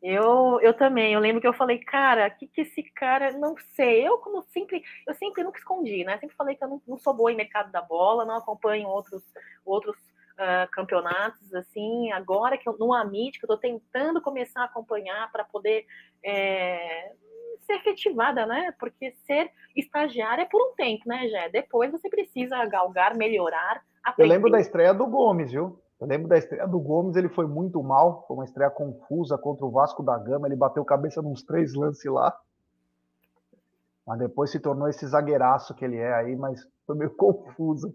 eu, eu também, eu lembro que eu falei, cara, que que esse cara, não sei, eu como sempre, eu sempre nunca escondi, né, sempre falei que eu não, não sou boa em mercado da bola, não acompanho outros, outros uh, campeonatos, assim, agora que eu, no Amit, que eu tô tentando começar a acompanhar para poder é, ser efetivada, né, porque ser estagiária é por um tempo, né, Jé, depois você precisa galgar, melhorar, aprender. Eu lembro da estreia do Gomes, viu? Eu lembro da estreia do Gomes, ele foi muito mal, foi uma estreia confusa contra o Vasco da Gama, ele bateu cabeça nos três lances lá. Mas depois se tornou esse zagueiraço que ele é aí, mas foi meio *laughs* confuso.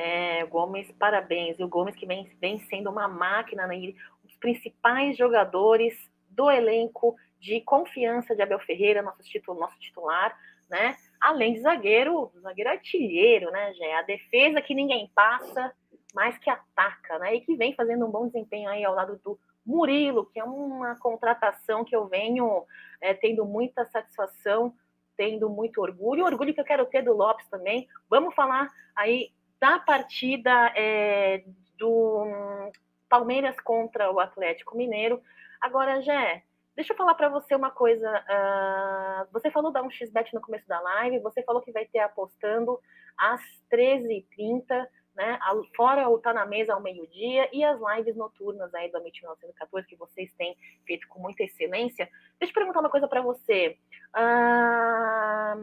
É, Gomes, parabéns. E o Gomes que vem, vem sendo uma máquina, né? os principais jogadores do elenco de confiança de Abel Ferreira, nosso, titular, nosso titular, né? Além de zagueiro, zagueiro artilheiro, né, Gé? A defesa que ninguém passa, mas que ataca, né? E que vem fazendo um bom desempenho aí ao lado do Murilo, que é uma contratação que eu venho é, tendo muita satisfação, tendo muito orgulho, orgulho que eu quero ter do Lopes também. Vamos falar aí da partida é, do Palmeiras contra o Atlético Mineiro. Agora, Jé, deixa eu falar para você uma coisa. Uh, você falou da 1xBet no começo da live, você falou que vai ter apostando às 13h30 né? Fora o Tá na Mesa ao meio-dia e as lives noturnas aí do Amit 1914 que vocês têm feito com muita excelência. Deixa eu perguntar uma coisa para você. Ah,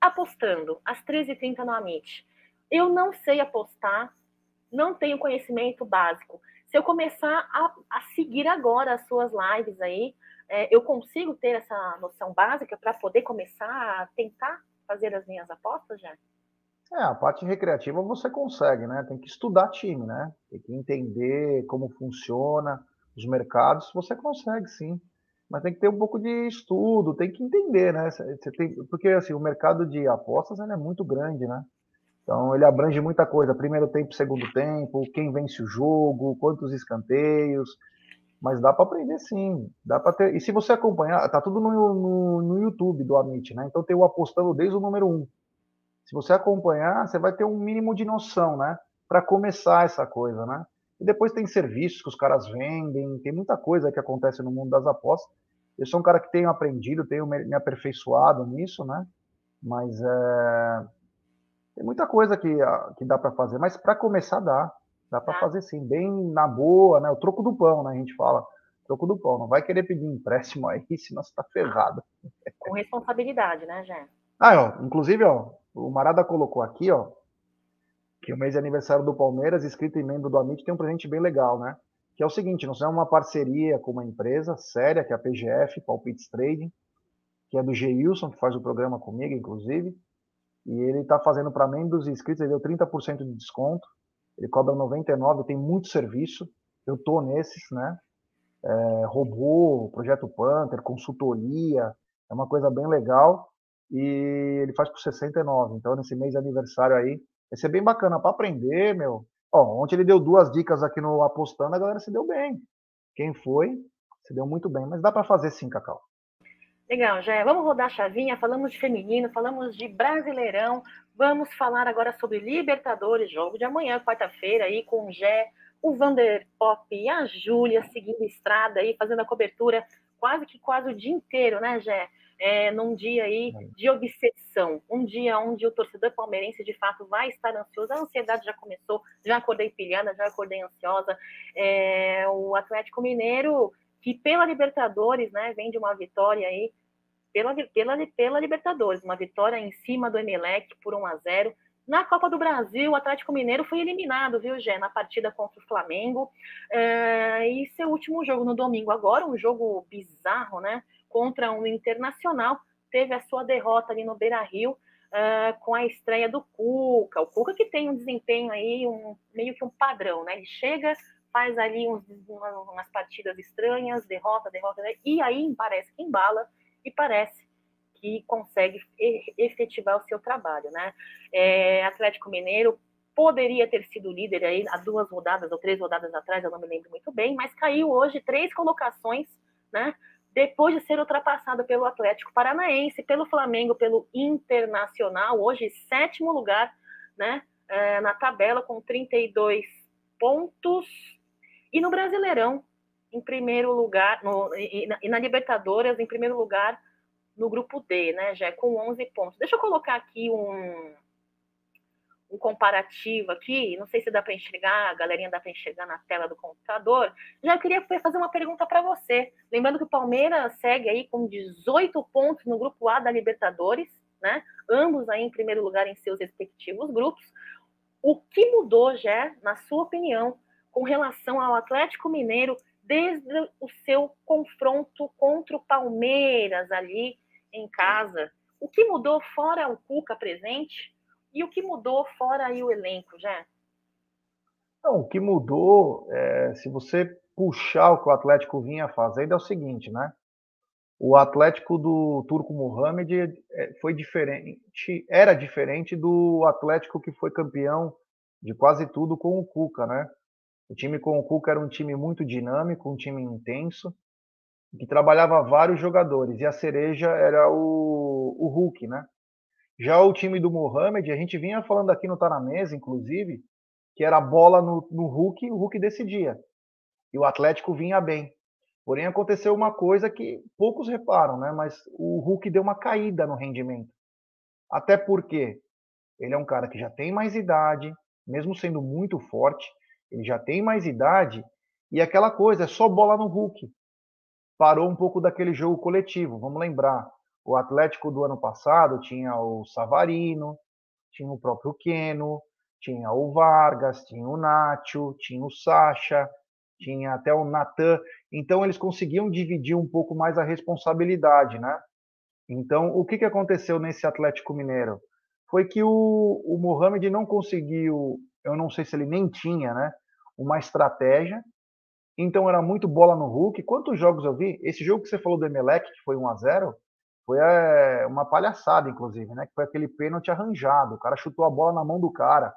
apostando às 13h30 no Amit. Eu não sei apostar, não tenho conhecimento básico. Se eu começar a, a seguir agora as suas lives aí, é, eu consigo ter essa noção básica para poder começar a tentar fazer as minhas apostas, já? É, a parte recreativa você consegue, né? Tem que estudar time, né? Tem que entender como funciona os mercados, você consegue sim. Mas tem que ter um pouco de estudo, tem que entender, né? Você tem, porque assim, o mercado de apostas é muito grande, né? Então ele abrange muita coisa, primeiro tempo, segundo tempo, quem vence o jogo, quantos escanteios, mas dá para aprender sim, dá para ter. E se você acompanhar, tá tudo no, no, no YouTube do Amit, né? Então tem o apostando desde o número um. Se você acompanhar, você vai ter um mínimo de noção, né? Para começar essa coisa, né? E depois tem serviços que os caras vendem, tem muita coisa que acontece no mundo das apostas. Eu sou um cara que tenho aprendido, tenho me aperfeiçoado nisso, né? Mas é... tem muita coisa que, que dá para fazer, mas para começar dá. Dá para fazer sim, bem na boa, né? O troco do pão, né? A gente fala. Troco do pão. Não vai querer pedir empréstimo aí, *laughs* senão você tá ferrado. Com responsabilidade, né, Jé? Ah, ó, inclusive, ó, o Marada colocou aqui, ó, que o mês de aniversário do Palmeiras, escrito em membro do Amit, tem um presente bem legal, né? Que é o seguinte, nós temos uma parceria com uma empresa séria, que é a PGF, Palpites Trading, que é do Geilson, que faz o programa comigo, inclusive, e ele está fazendo para membros inscritos, ele deu 30% de desconto, ele cobra 99, tem muito serviço, eu tô nesses, né? É, robô, projeto Panther, consultoria, é uma coisa bem legal e ele faz por 69. Então, nesse mês de aniversário aí, vai ser bem bacana para aprender, meu. Ó, ontem ele deu duas dicas aqui no Apostando, a galera se deu bem. Quem foi, se deu muito bem, mas dá para fazer sim, Cacau. Legal, já vamos rodar a chavinha, falamos de feminino, falamos de brasileirão, vamos falar agora sobre Libertadores, jogo de amanhã, quarta-feira, aí com o Gé, o Vander Pop e a Júlia seguindo estrada aí, fazendo a cobertura quase que quase o dia inteiro, né, Gé? é, num dia aí de obsessão, um dia onde o torcedor palmeirense de fato vai estar ansioso. A ansiedade já começou, já acordei pilhada, já acordei ansiosa. É, o Atlético Mineiro, que pela Libertadores, né, vem de uma vitória aí, pela, pela, pela Libertadores, uma vitória em cima do Emelec por 1 a 0 na Copa do Brasil, o Atlético Mineiro foi eliminado, viu, Gé, na partida contra o Flamengo. É, e seu último jogo no domingo agora, um jogo bizarro, né? contra um internacional, teve a sua derrota ali no Beira Rio. Uh, com a estreia do Cuca, o Cuca que tem um desempenho aí, um, meio que um padrão, né? Ele chega, faz ali uns, umas, partidas estranhas, derrota, derrota, né? e aí parece que embala e parece que consegue efetivar o seu trabalho, né? É, Atlético Mineiro poderia ter sido líder aí há duas rodadas ou três rodadas atrás, eu não me lembro muito bem, mas caiu hoje três colocações, né? depois de ser ultrapassado pelo Atlético Paranaense, pelo Flamengo, pelo Internacional, hoje sétimo lugar né, é, na tabela com 32 pontos. E no Brasileirão, em primeiro lugar, no, e, na, e na Libertadores, em primeiro lugar no grupo D, né, já com 11 pontos. Deixa eu colocar aqui um, um comparativo aqui, não sei se dá para enxergar, a galerinha dá para enxergar na tela do computador. Já queria fazer uma pergunta para você. Lembrando que o Palmeiras segue aí com 18 pontos no grupo A da Libertadores, né? Ambos aí em primeiro lugar em seus respectivos grupos. O que mudou, já, na sua opinião, com relação ao Atlético Mineiro desde o seu confronto contra o Palmeiras ali em casa? O que mudou fora o Cuca presente? E o que mudou fora aí o elenco, já? Não, o que mudou, é, se você puxar o que o Atlético vinha fazendo, é o seguinte, né? O Atlético do Turco Mohamed é, foi diferente, era diferente do Atlético que foi campeão de quase tudo com o Cuca, né? O time com o Cuca era um time muito dinâmico, um time intenso, que trabalhava vários jogadores, e a cereja era o, o Hulk, né? Já o time do Mohamed, a gente vinha falando aqui no Tá na Mesa, inclusive, que era a bola no, no Hulk, o Hulk decidia. E o Atlético vinha bem. Porém, aconteceu uma coisa que poucos reparam, né? Mas o Hulk deu uma caída no rendimento. Até porque ele é um cara que já tem mais idade, mesmo sendo muito forte, ele já tem mais idade, e aquela coisa, é só bola no Hulk. Parou um pouco daquele jogo coletivo. Vamos lembrar, o Atlético do ano passado tinha o Savarino, tinha o próprio Keno, tinha o Vargas, tinha o Nacho, tinha o Sacha, tinha até o Natan. Então eles conseguiam dividir um pouco mais a responsabilidade, né? Então o que, que aconteceu nesse Atlético Mineiro? Foi que o, o Mohamed não conseguiu, eu não sei se ele nem tinha, né? Uma estratégia. Então era muito bola no Hulk. Quantos jogos eu vi? Esse jogo que você falou do Emelec, que foi 1 a 0 foi é, uma palhaçada, inclusive, né? Que foi aquele pênalti arranjado. O cara chutou a bola na mão do cara.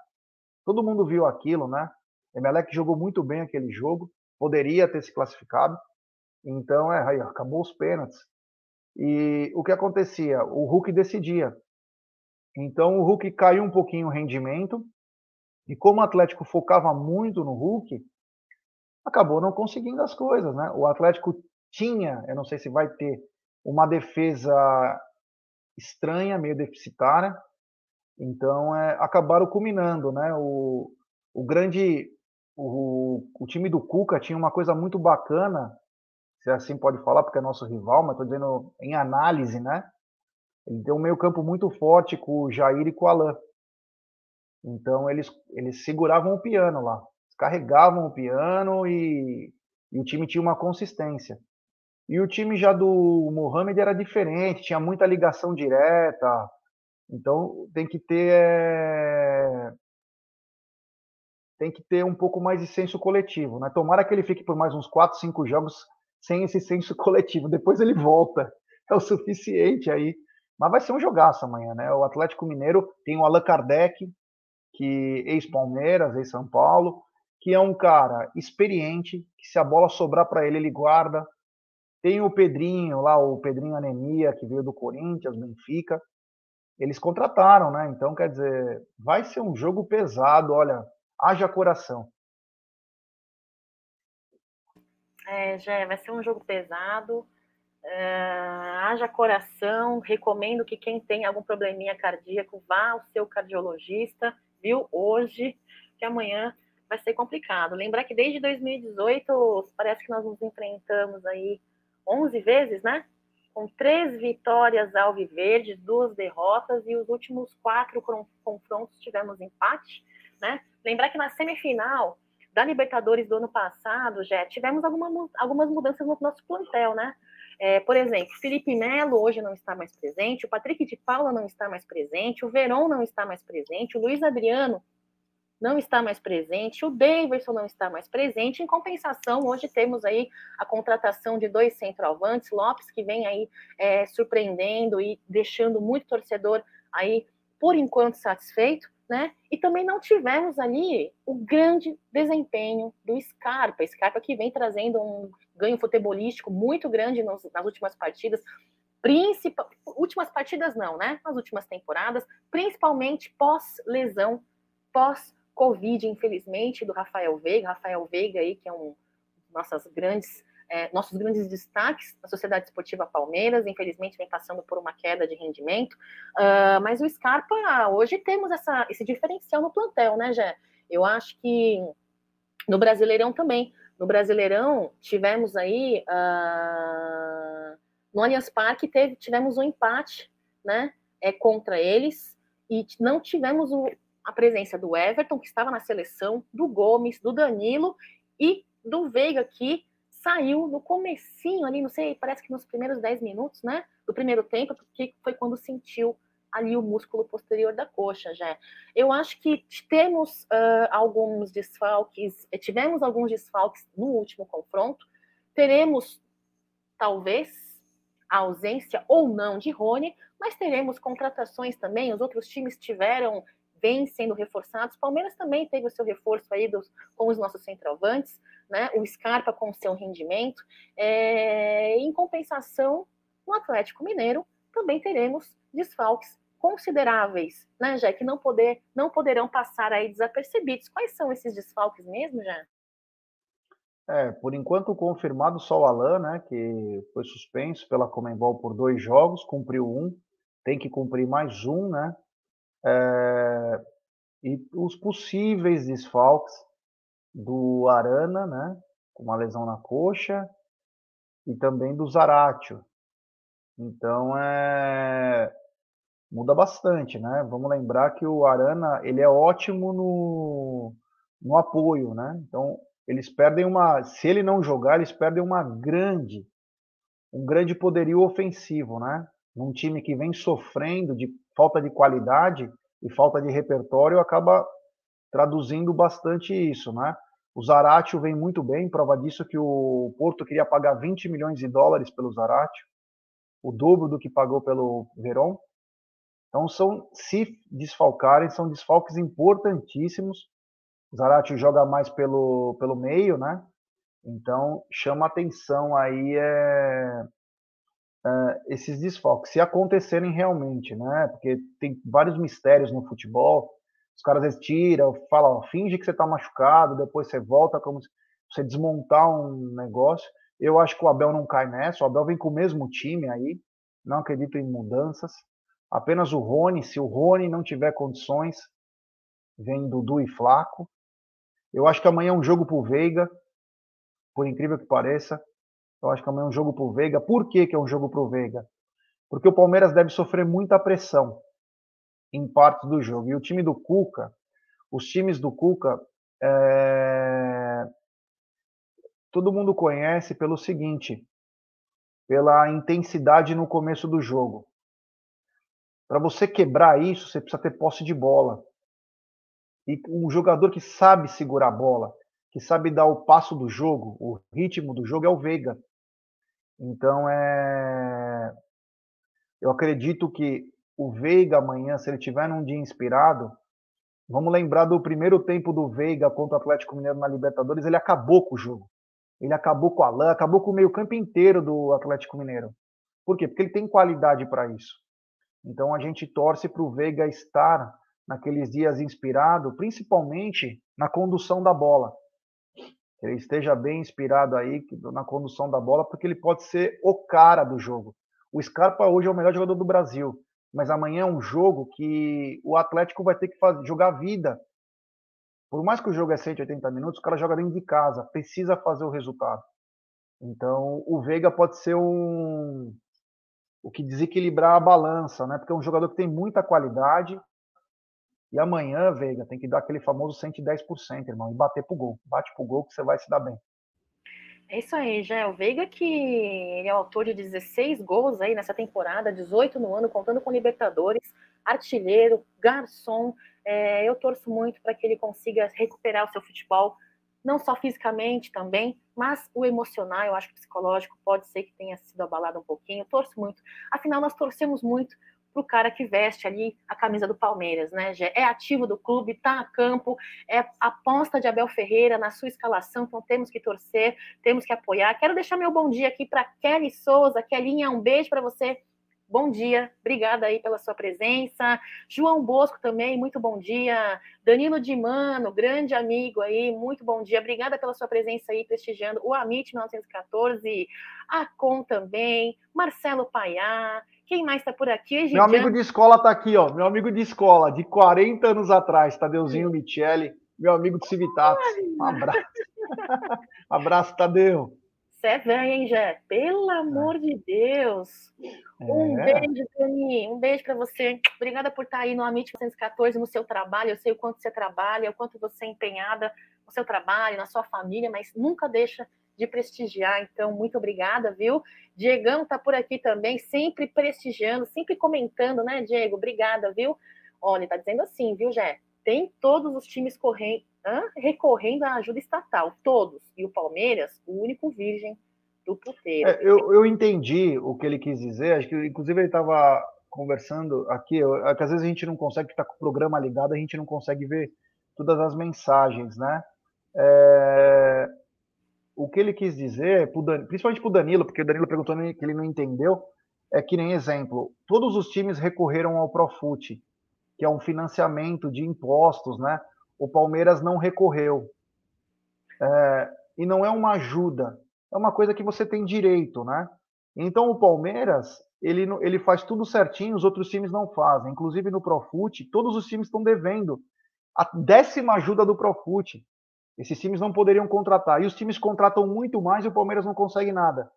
Todo mundo viu aquilo, né? Emelec jogou muito bem aquele jogo, poderia ter se classificado. Então, é, aí, acabou os pênaltis. E o que acontecia? O Hulk decidia. Então, o Hulk caiu um pouquinho o rendimento. E como o Atlético focava muito no Hulk, acabou não conseguindo as coisas, né? O Atlético tinha, eu não sei se vai ter, uma defesa estranha, meio deficitária. Então, é, acabaram culminando, né? O, o grande o, o time do Cuca tinha uma coisa muito bacana, se assim pode falar, porque é nosso rival, mas estou dizendo em análise, né? Ele tem um meio campo muito forte com o Jair e com o Alain. Então eles, eles seguravam o piano lá, carregavam o piano e, e o time tinha uma consistência. E o time já do Mohamed era diferente, tinha muita ligação direta. Então tem que ter é, tem que ter um pouco mais de senso coletivo, né? Tomara que ele fique por mais uns 4, 5 jogos sem esse senso *laughs* coletivo. Depois ele volta. É o suficiente aí. Mas vai ser um jogaço amanhã, né? O Atlético Mineiro tem o Allan Kardec, que ex-Palmeiras, ex-São Paulo, que é um cara experiente, que se a bola sobrar para ele, ele guarda. Tem o Pedrinho lá, o Pedrinho Anemia, que veio do Corinthians, Benfica. Eles contrataram, né? Então, quer dizer, vai ser um jogo pesado. Olha, haja coração. É, já vai ser um jogo pesado. Uh, haja coração. Recomendo que quem tem algum probleminha cardíaco vá ao seu cardiologista, viu? Hoje, que amanhã vai ser complicado. Lembrar que desde 2018 parece que nós nos enfrentamos aí 11 vezes, né? Com três vitórias alviverdes, duas derrotas e os últimos quatro confrontos tivemos empate, né? Lembrar que na semifinal da Libertadores do ano passado, já tivemos alguma, algumas mudanças no nosso plantel, né? É, por exemplo, Felipe Melo hoje não está mais presente, o Patrick de Paula não está mais presente, o Verón não está mais presente, o Luiz Adriano não está mais presente, o Davidson não está mais presente. Em compensação, hoje temos aí a contratação de dois centroavantes, Lopes, que vem aí é, surpreendendo e deixando muito torcedor aí, por enquanto, satisfeito né? E também não tivemos ali o grande desempenho do Scarpa, Scarpa que vem trazendo um ganho futebolístico muito grande nas, nas últimas partidas, principal, últimas partidas não, né? Nas últimas temporadas, principalmente pós-lesão, pós-Covid, infelizmente, do Rafael Veiga, Rafael Veiga aí que é um nossas grandes é, nossos grandes destaques na Sociedade Esportiva Palmeiras, infelizmente vem passando por uma queda de rendimento, uh, mas o Scarpa, hoje temos essa, esse diferencial no plantel, né, Jé? Eu acho que no Brasileirão também. No Brasileirão, tivemos aí, uh, no Allianz Parque, teve, tivemos um empate, né, é, contra eles, e não tivemos o, a presença do Everton, que estava na seleção, do Gomes, do Danilo e do Veiga, que saiu no comecinho ali, não sei, parece que nos primeiros 10 minutos, né, do primeiro tempo, porque foi quando sentiu ali o músculo posterior da coxa já. Eu acho que temos uh, alguns desfalques, eh, tivemos alguns desfalques no último confronto, teremos talvez a ausência ou não de Rony, mas teremos contratações também, os outros times tiveram sendo reforçados. Palmeiras também teve o seu reforço aí dos, com os nossos centroavantes, né? O Scarpa com o seu rendimento. É, em compensação, no Atlético Mineiro também teremos desfalques consideráveis, né, já que não poder, não poderão passar aí desapercebidos. Quais são esses desfalques mesmo, já? É, por enquanto confirmado só o Alan, né, que foi suspenso pela Comembol por dois jogos, cumpriu um, tem que cumprir mais um, né? É, e os possíveis desfalques do Arana, né, com uma lesão na coxa, e também do Zaratio. Então é muda bastante, né? Vamos lembrar que o Arana ele é ótimo no, no apoio, né? Então eles perdem uma, se ele não jogar, eles perdem uma grande, um grande poderio ofensivo, né? Num time que vem sofrendo de falta de qualidade e falta de repertório, acaba traduzindo bastante isso, né? O Zaratio vem muito bem, prova disso que o Porto queria pagar 20 milhões de dólares pelo Zaratio, o dobro do que pagou pelo Verón. Então são, se desfalcarem, são desfalques importantíssimos. O Zaratio joga mais pelo, pelo meio, né? Então chama atenção aí é, é, esses desfalques, se acontecerem realmente, né? Porque tem vários mistérios no futebol os caras vezes tiram, falam, finge que você está machucado, depois você volta como se você desmontar um negócio. Eu acho que o Abel não cai nessa. O Abel vem com o mesmo time aí. Não acredito em mudanças. Apenas o Rony, se o Rony não tiver condições, vem Dudu e Flaco. Eu acho que amanhã é um jogo pro Veiga, por incrível que pareça. Eu acho que amanhã é um jogo pro Veiga. Por que, que é um jogo pro Veiga? Porque o Palmeiras deve sofrer muita pressão em parte do jogo. E o time do Cuca, os times do Cuca, é... todo mundo conhece pelo seguinte, pela intensidade no começo do jogo. Para você quebrar isso, você precisa ter posse de bola. E um jogador que sabe segurar a bola, que sabe dar o passo do jogo, o ritmo do jogo é o Veiga. Então é eu acredito que o Veiga amanhã, se ele tiver num dia inspirado, vamos lembrar do primeiro tempo do Veiga contra o Atlético Mineiro na Libertadores, ele acabou com o jogo. Ele acabou com o Alain, acabou com o meio-campo inteiro do Atlético Mineiro. Por quê? Porque ele tem qualidade para isso. Então a gente torce para o Veiga estar naqueles dias inspirado, principalmente na condução da bola. Que ele esteja bem inspirado aí na condução da bola, porque ele pode ser o cara do jogo. O Scarpa hoje é o melhor jogador do Brasil mas amanhã é um jogo que o Atlético vai ter que fazer, jogar vida. Por mais que o jogo é 180 minutos, o cara joga dentro de casa, precisa fazer o resultado. Então, o Veiga pode ser um o que desequilibrar a balança, né? Porque é um jogador que tem muita qualidade. E amanhã, Veiga, tem que dar aquele famoso 110%, irmão, e bater pro gol. Bate pro gol que você vai se dar bem. É isso aí, já o Veiga que ele é autor de 16 gols aí nessa temporada, 18 no ano, contando com Libertadores, artilheiro, garçom. É, eu torço muito para que ele consiga recuperar o seu futebol, não só fisicamente também, mas o emocional, eu acho que o psicológico pode ser que tenha sido abalado um pouquinho. Eu torço muito. Afinal, nós torcemos muito para o cara que veste ali a camisa do Palmeiras, né? É ativo do clube, está a campo, é aposta de Abel Ferreira na sua escalação, então temos que torcer, temos que apoiar. Quero deixar meu bom dia aqui para Kelly Souza. Kellinha, um beijo para você. Bom dia, obrigada aí pela sua presença. João Bosco também, muito bom dia. Danilo Dimano, grande amigo aí, muito bom dia. Obrigada pela sua presença aí, prestigiando o Amit 1914. A Com também, Marcelo Paiá, quem mais está por aqui? Gidiane? Meu amigo de escola está aqui, ó. Meu amigo de escola, de 40 anos atrás, Tadeuzinho Michele, meu amigo de Civitatis. Um abraço. *laughs* abraço, Tadeu. Você é velho, hein, Jé? Pelo amor é. de Deus. Um é. beijo, Dani. Um beijo para você. Obrigada por estar aí no Amit 414, no seu trabalho. Eu sei o quanto você trabalha, o quanto você é empenhada no seu trabalho, na sua família, mas nunca deixa de prestigiar. Então, muito obrigada, viu? Diegão tá por aqui também, sempre prestigiando, sempre comentando, né, Diego? Obrigada, viu? Olha, tá dizendo assim, viu, Jé? Tem todos os times correndo, hã? recorrendo à ajuda estatal, todos. E o Palmeiras, o único virgem do puteiro. É, eu, eu entendi o que ele quis dizer, acho que inclusive ele estava conversando aqui, é que às vezes a gente não consegue estar tá com o programa ligado, a gente não consegue ver todas as mensagens, né? É, o que ele quis dizer, principalmente para o Danilo, porque o Danilo perguntou que ele não entendeu, é que nem exemplo, todos os times recorreram ao Profut, que é um financiamento de impostos, né? O Palmeiras não recorreu. É, e não é uma ajuda, é uma coisa que você tem direito, né? Então o Palmeiras, ele, ele faz tudo certinho, os outros times não fazem. Inclusive no Profut, todos os times estão devendo a décima ajuda do Profut. Esses times não poderiam contratar. E os times contratam muito mais e o Palmeiras não consegue nada.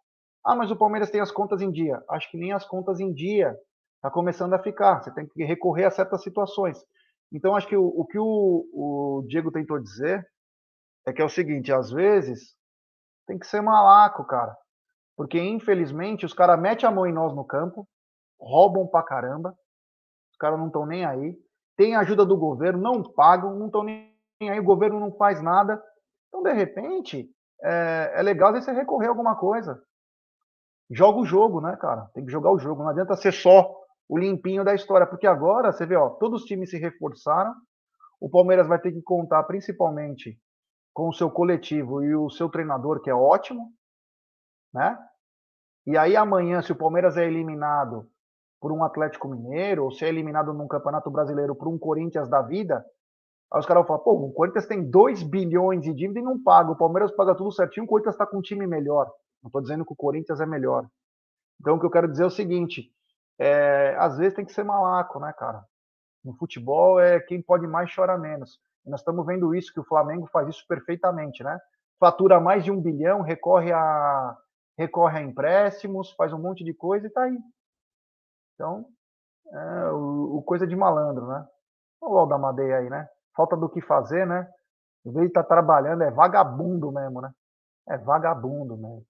Ah, mas o Palmeiras tem as contas em dia. Acho que nem as contas em dia está começando a ficar. Você tem que recorrer a certas situações. Então, acho que o, o que o, o, Diego tentou dizer é que é o seguinte: às vezes tem que ser malaco, cara. Porque, infelizmente, os caras metem a mão em nós no campo, roubam pra caramba, os caras não estão nem aí. Tem ajuda do governo, não pagam, não estão nem aí, o governo não faz nada. Então, de repente, é, é legal você recorrer a alguma coisa. Joga o jogo, né, cara? Tem que jogar o jogo. Não adianta ser só o limpinho da história, porque agora você vê, ó, todos os times se reforçaram. O Palmeiras vai ter que contar principalmente com o seu coletivo e o seu treinador, que é ótimo, né? E aí amanhã, se o Palmeiras é eliminado por um Atlético Mineiro, ou se é eliminado num Campeonato Brasileiro por um Corinthians da vida, aí os caras vão falar, pô, o Corinthians tem 2 bilhões de dívida e não paga, o Palmeiras paga tudo certinho, o Corinthians está com um time melhor. Não estou dizendo que o Corinthians é melhor. Então o que eu quero dizer é o seguinte, é, às vezes tem que ser malaco, né, cara? No futebol é quem pode mais chora menos. E nós estamos vendo isso, que o Flamengo faz isso perfeitamente, né? Fatura mais de um bilhão, recorre a, recorre a empréstimos, faz um monte de coisa e tá aí. Então, é, o, o coisa de malandro, né? Olha o Aldamadei aí, né? Falta do que fazer, né? Em vez tá trabalhando, é vagabundo mesmo, né? É vagabundo mesmo.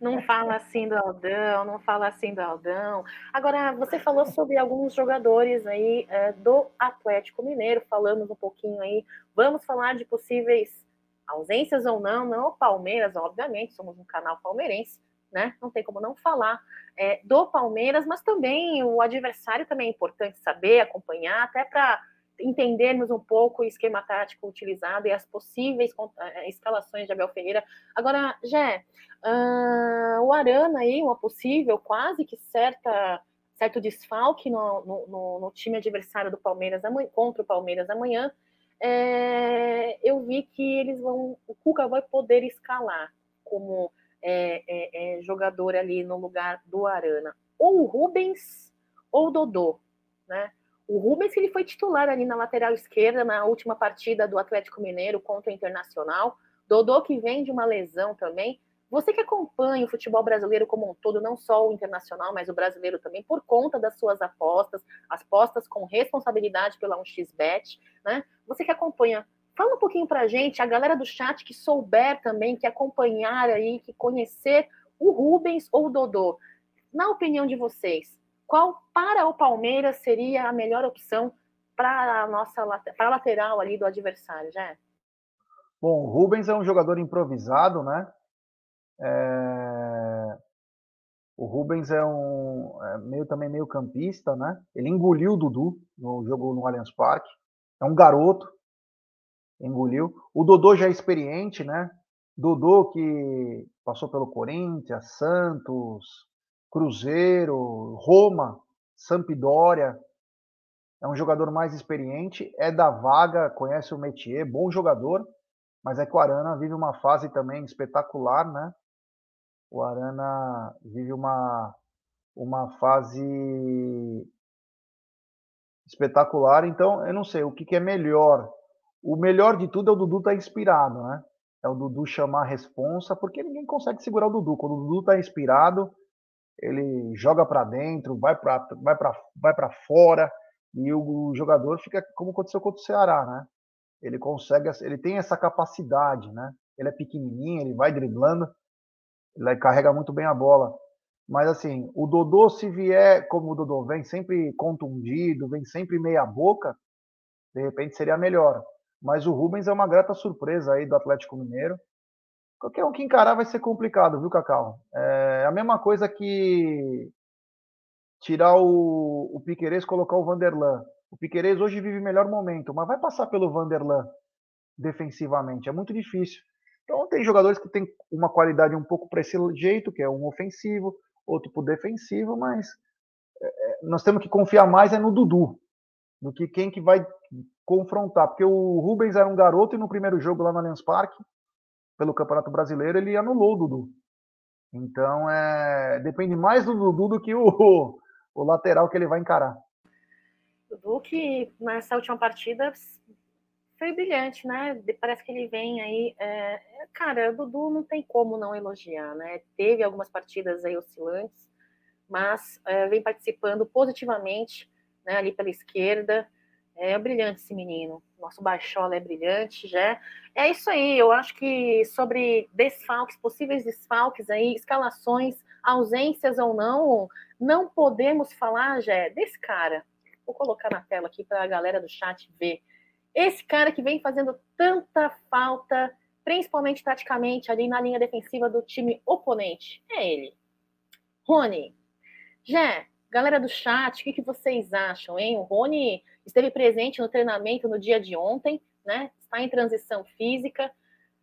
Não fala assim do Aldão, não fala assim do Aldão. Agora, você falou sobre alguns jogadores aí é, do Atlético Mineiro, falamos um pouquinho aí. Vamos falar de possíveis ausências ou não, não o Palmeiras, obviamente, somos um canal palmeirense, né? Não tem como não falar é, do Palmeiras, mas também o adversário também é importante saber, acompanhar, até para entendermos um pouco o esquema tático utilizado e as possíveis eh, escalações de Abel Ferreira. Agora, Jé, uh, o Arana aí, uma possível, quase que certa certo desfalque no, no, no time adversário do Palmeiras amanhã, contra o Palmeiras amanhã, é, eu vi que eles vão, o Cuca vai poder escalar como é, é, é jogador ali no lugar do Arana, ou o Rubens ou o Dodô, né? O Rubens ele foi titular ali na lateral esquerda na última partida do Atlético Mineiro contra o Internacional. Dodô que vem de uma lesão também. Você que acompanha o futebol brasileiro como um todo, não só o internacional, mas o brasileiro também, por conta das suas apostas, as apostas com responsabilidade pela 1xBet, né? Você que acompanha, fala um pouquinho pra gente, a galera do chat que souber também, que acompanhar aí, que conhecer o Rubens ou o Dodô. Na opinião de vocês, qual para o Palmeiras seria a melhor opção para a nossa para a lateral ali do adversário, já? Bom, o Rubens é um jogador improvisado, né? É... O Rubens é um é meio também meio campista, né? Ele engoliu o Dudu no jogo no Allianz Parque. É um garoto, engoliu. O Dodô já é experiente, né? Dodô que passou pelo Corinthians, Santos, Cruzeiro, Roma, Sampdoria. É um jogador mais experiente, é da vaga, conhece o métier, bom jogador, mas é que o Arana vive uma fase também espetacular, né? O Arana vive uma, uma fase espetacular, então eu não sei o que, que é melhor. O melhor de tudo é o Dudu estar tá inspirado, né? É o Dudu chamar a responsa, porque ninguém consegue segurar o Dudu. Quando o Dudu está inspirado, ele joga para dentro, vai para vai vai fora e o, jogador fica como aconteceu contra o Ceará, né? Ele consegue, ele tem essa capacidade, né? Ele é pequenininho, ele vai driblando, ele carrega muito bem a bola. Mas assim, o Dodô se vier como o Dodô vem sempre contundido, vem sempre meia boca, de repente seria melhor. Mas o Rubens é uma grata surpresa aí do Atlético Mineiro. Qualquer um que encarar vai ser complicado, viu, Cacau? É a mesma coisa que tirar o, o Piquerez e colocar o Vanderlan. O Piquerez hoje vive melhor momento, mas vai passar pelo Vanderlan defensivamente. É muito difícil. Então tem jogadores que têm uma qualidade um pouco para esse jeito, que é um ofensivo, outro para defensivo, mas é, é, nós temos que confiar mais é no Dudu do que quem que vai confrontar, porque o Rubens era um garoto e no primeiro jogo lá no Allianz Parque pelo Campeonato Brasileiro, ele anulou o Dudu. Então, é, depende mais do Dudu do que o, o lateral que ele vai encarar. Dudu que nessa última partida Foi brilhante, né? Parece que ele vem aí. É... Cara, o Dudu não tem como não elogiar, né? Teve algumas partidas aí oscilantes, mas é, vem participando positivamente né, ali pela esquerda. É brilhante esse menino. Nosso Baixola é brilhante, já. É isso aí. Eu acho que sobre desfalques, possíveis desfalques aí, escalações, ausências ou não, não podemos falar, já desse cara. Vou colocar na tela aqui para a galera do chat ver. Esse cara que vem fazendo tanta falta, principalmente taticamente ali na linha defensiva do time oponente. É ele. Rony. Jé, galera do chat, o que, que vocês acham, hein? O Rony esteve presente no treinamento no dia de ontem, né? Está em transição física.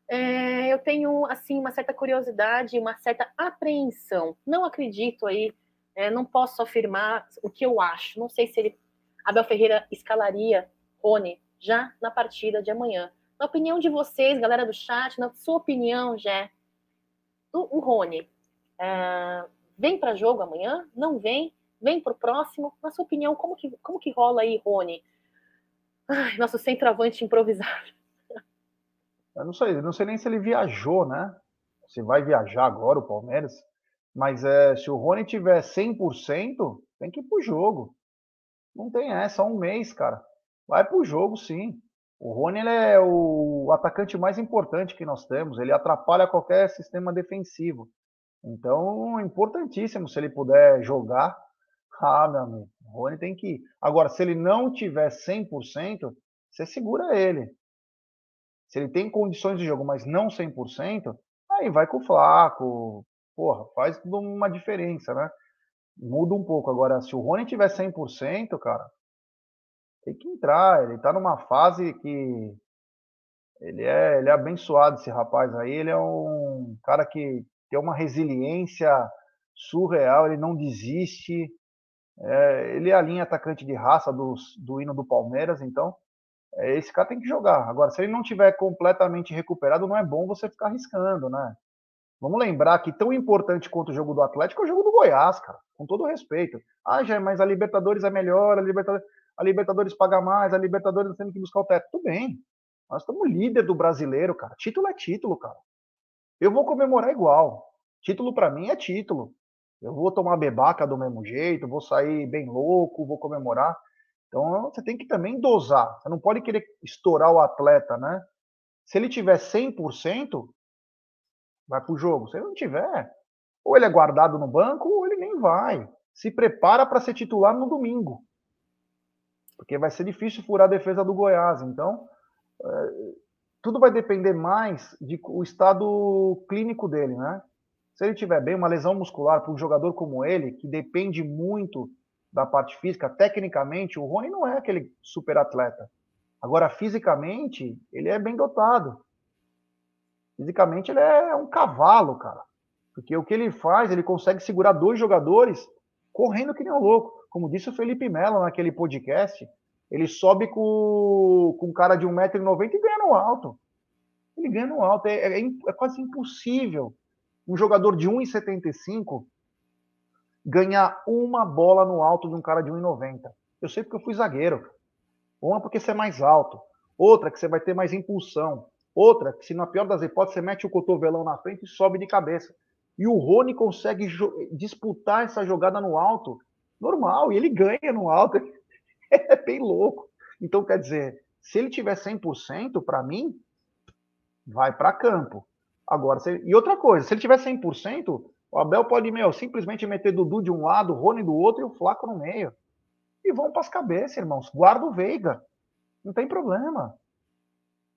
É, eu tenho assim uma certa curiosidade, uma certa apreensão. Não acredito aí, é, não posso afirmar o que eu acho. Não sei se ele, Abel Ferreira escalaria Rony já na partida de amanhã. Na opinião de vocês, galera do chat, na sua opinião, já o, o Rony é, vem para jogo amanhã? Não vem? Vem para o próximo? Na sua opinião, como que, como que rola aí, Rony? Ai, nosso centroavante improvisado. Eu não sei, não sei nem se ele viajou, né? Se vai viajar agora o Palmeiras. Mas é, se o Rony tiver 100%, tem que ir pro jogo. Não tem essa, um mês, cara. Vai pro jogo, sim. O Rony é o atacante mais importante que nós temos. Ele atrapalha qualquer sistema defensivo. Então, importantíssimo se ele puder jogar ah, meu amigo, o Rony tem que ir. Agora, se ele não tiver 100%, você segura ele. Se ele tem condições de jogo, mas não 100%, aí vai com o Flaco. Porra, faz uma diferença, né? Muda um pouco. Agora, se o Rony tiver 100%, cara, tem que entrar. Ele tá numa fase que ele é, ele é abençoado, esse rapaz aí. Ele é um cara que tem uma resiliência surreal, ele não desiste. É, ele é a linha atacante de raça do, do hino do Palmeiras, então é, esse cara tem que jogar. Agora, se ele não tiver completamente recuperado, não é bom você ficar arriscando, né? Vamos lembrar que tão importante quanto o jogo do Atlético é o jogo do Goiás, cara, com todo respeito. Ah, já, mas a Libertadores é melhor, a Libertadores, a Libertadores paga mais, a Libertadores tem que buscar o teto. Tudo bem. Nós estamos líder do brasileiro, cara. Título é título, cara. Eu vou comemorar igual. Título para mim é título. Eu vou tomar bebaca do mesmo jeito, vou sair bem louco, vou comemorar. Então você tem que também dosar. Você não pode querer estourar o atleta, né? Se ele tiver 100%, vai pro jogo. Se ele não tiver, ou ele é guardado no banco, ou ele nem vai. Se prepara para ser titular no domingo. Porque vai ser difícil furar a defesa do Goiás. Então, é, tudo vai depender mais do estado clínico dele, né? Se ele tiver bem, uma lesão muscular para um jogador como ele, que depende muito da parte física, tecnicamente, o Rony não é aquele super atleta. Agora, fisicamente, ele é bem dotado. Fisicamente, ele é um cavalo, cara. Porque o que ele faz, ele consegue segurar dois jogadores correndo que nem um louco. Como disse o Felipe Melo naquele podcast, ele sobe com, com um cara de 1,90m e ganha no alto. Ele ganha no alto. É, é, é quase impossível um jogador de 1,75 ganhar uma bola no alto de um cara de 1,90. Eu sei porque eu fui zagueiro. Uma porque você é mais alto. Outra que você vai ter mais impulsão. Outra que, se na pior das hipóteses, você mete o cotovelão na frente e sobe de cabeça. E o Rony consegue disputar essa jogada no alto normal. E ele ganha no alto. *laughs* É bem louco. Então, quer dizer, se ele tiver 100%, para mim, vai para campo. Agora, se, e outra coisa, se ele tiver 100%, o Abel pode, meu, simplesmente meter Dudu de um lado, Rony do outro e o Flaco no meio. E vão para as cabeças, irmãos. Guarda o Veiga. Não tem problema.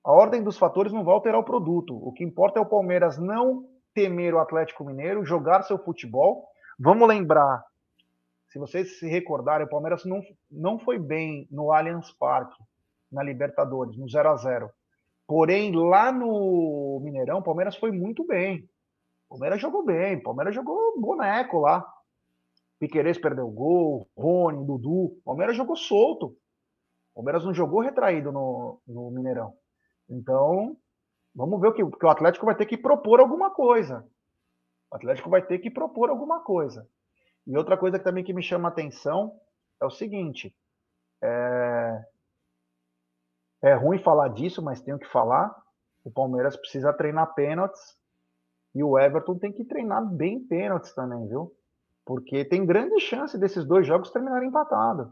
A ordem dos fatores não vai alterar o produto. O que importa é o Palmeiras não temer o Atlético Mineiro, jogar seu futebol. Vamos lembrar, se vocês se recordarem, o Palmeiras não, não foi bem no Allianz Parque, na Libertadores, no 0 a 0 Porém, lá no Mineirão, o Palmeiras foi muito bem. O Palmeiras jogou bem, o Palmeiras jogou boneco lá. Piqueires perdeu o gol, Rony, Dudu. O Palmeiras jogou solto. O Palmeiras não jogou retraído no, no Mineirão. Então, vamos ver o que, o Atlético vai ter que propor alguma coisa. O Atlético vai ter que propor alguma coisa. E outra coisa que também que me chama a atenção é o seguinte: é, é ruim falar disso, mas tenho que falar. O Palmeiras precisa treinar pênaltis e o Everton tem que treinar bem pênaltis também, viu? Porque tem grande chance desses dois jogos terminarem empatados.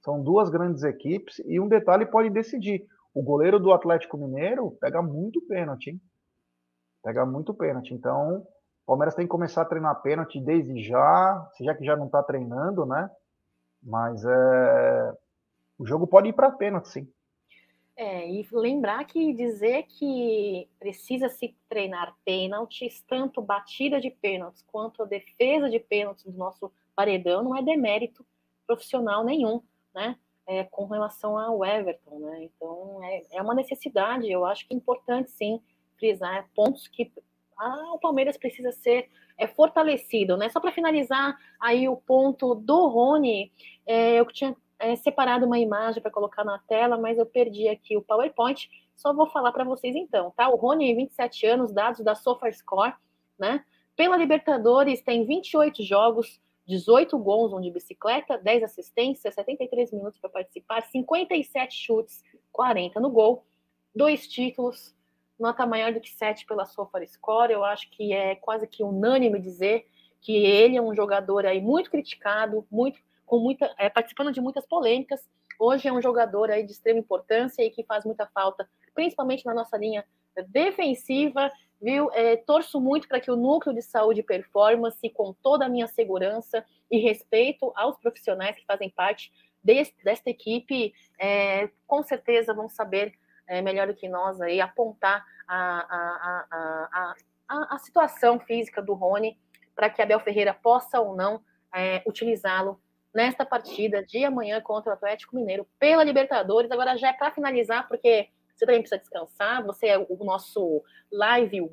São duas grandes equipes e um detalhe pode decidir. O goleiro do Atlético Mineiro pega muito pênalti, hein? Pega muito pênalti. Então, o Palmeiras tem que começar a treinar pênalti desde já, já que já não está treinando, né? Mas é... o jogo pode ir para pênalti, sim. É, e lembrar que dizer que precisa se treinar pênaltis, tanto batida de pênaltis quanto a defesa de pênaltis do nosso paredão, não é demérito profissional nenhum, né? É, com relação ao Everton, né? Então é, é uma necessidade, eu acho que é importante sim frisar pontos que ah, o Palmeiras precisa ser é, fortalecido, né? Só para finalizar aí o ponto do Rony, é, eu tinha é, separado uma imagem para colocar na tela, mas eu perdi aqui o PowerPoint. Só vou falar para vocês então, tá? O Rony, 27 anos, dados da SofaScore, né? Pela Libertadores, tem 28 jogos, 18 gols, um de bicicleta, 10 assistências, 73 minutos para participar, 57 chutes, 40 no gol, dois títulos, nota maior do que 7 pela SofaScore. Eu acho que é quase que unânime dizer que ele é um jogador aí muito criticado, muito com muita, é, participando de muitas polêmicas. Hoje é um jogador aí de extrema importância e que faz muita falta, principalmente na nossa linha defensiva. Viu? É, torço muito para que o núcleo de saúde e performance, com toda a minha segurança e respeito aos profissionais que fazem parte deste, desta equipe, é, com certeza vão saber é, melhor do que nós aí apontar a, a, a, a, a situação física do Rony para que Abel Ferreira possa ou não é, utilizá-lo nesta partida de amanhã contra o Atlético Mineiro pela Libertadores. Agora já é para finalizar, porque você também precisa descansar. Você é o nosso live,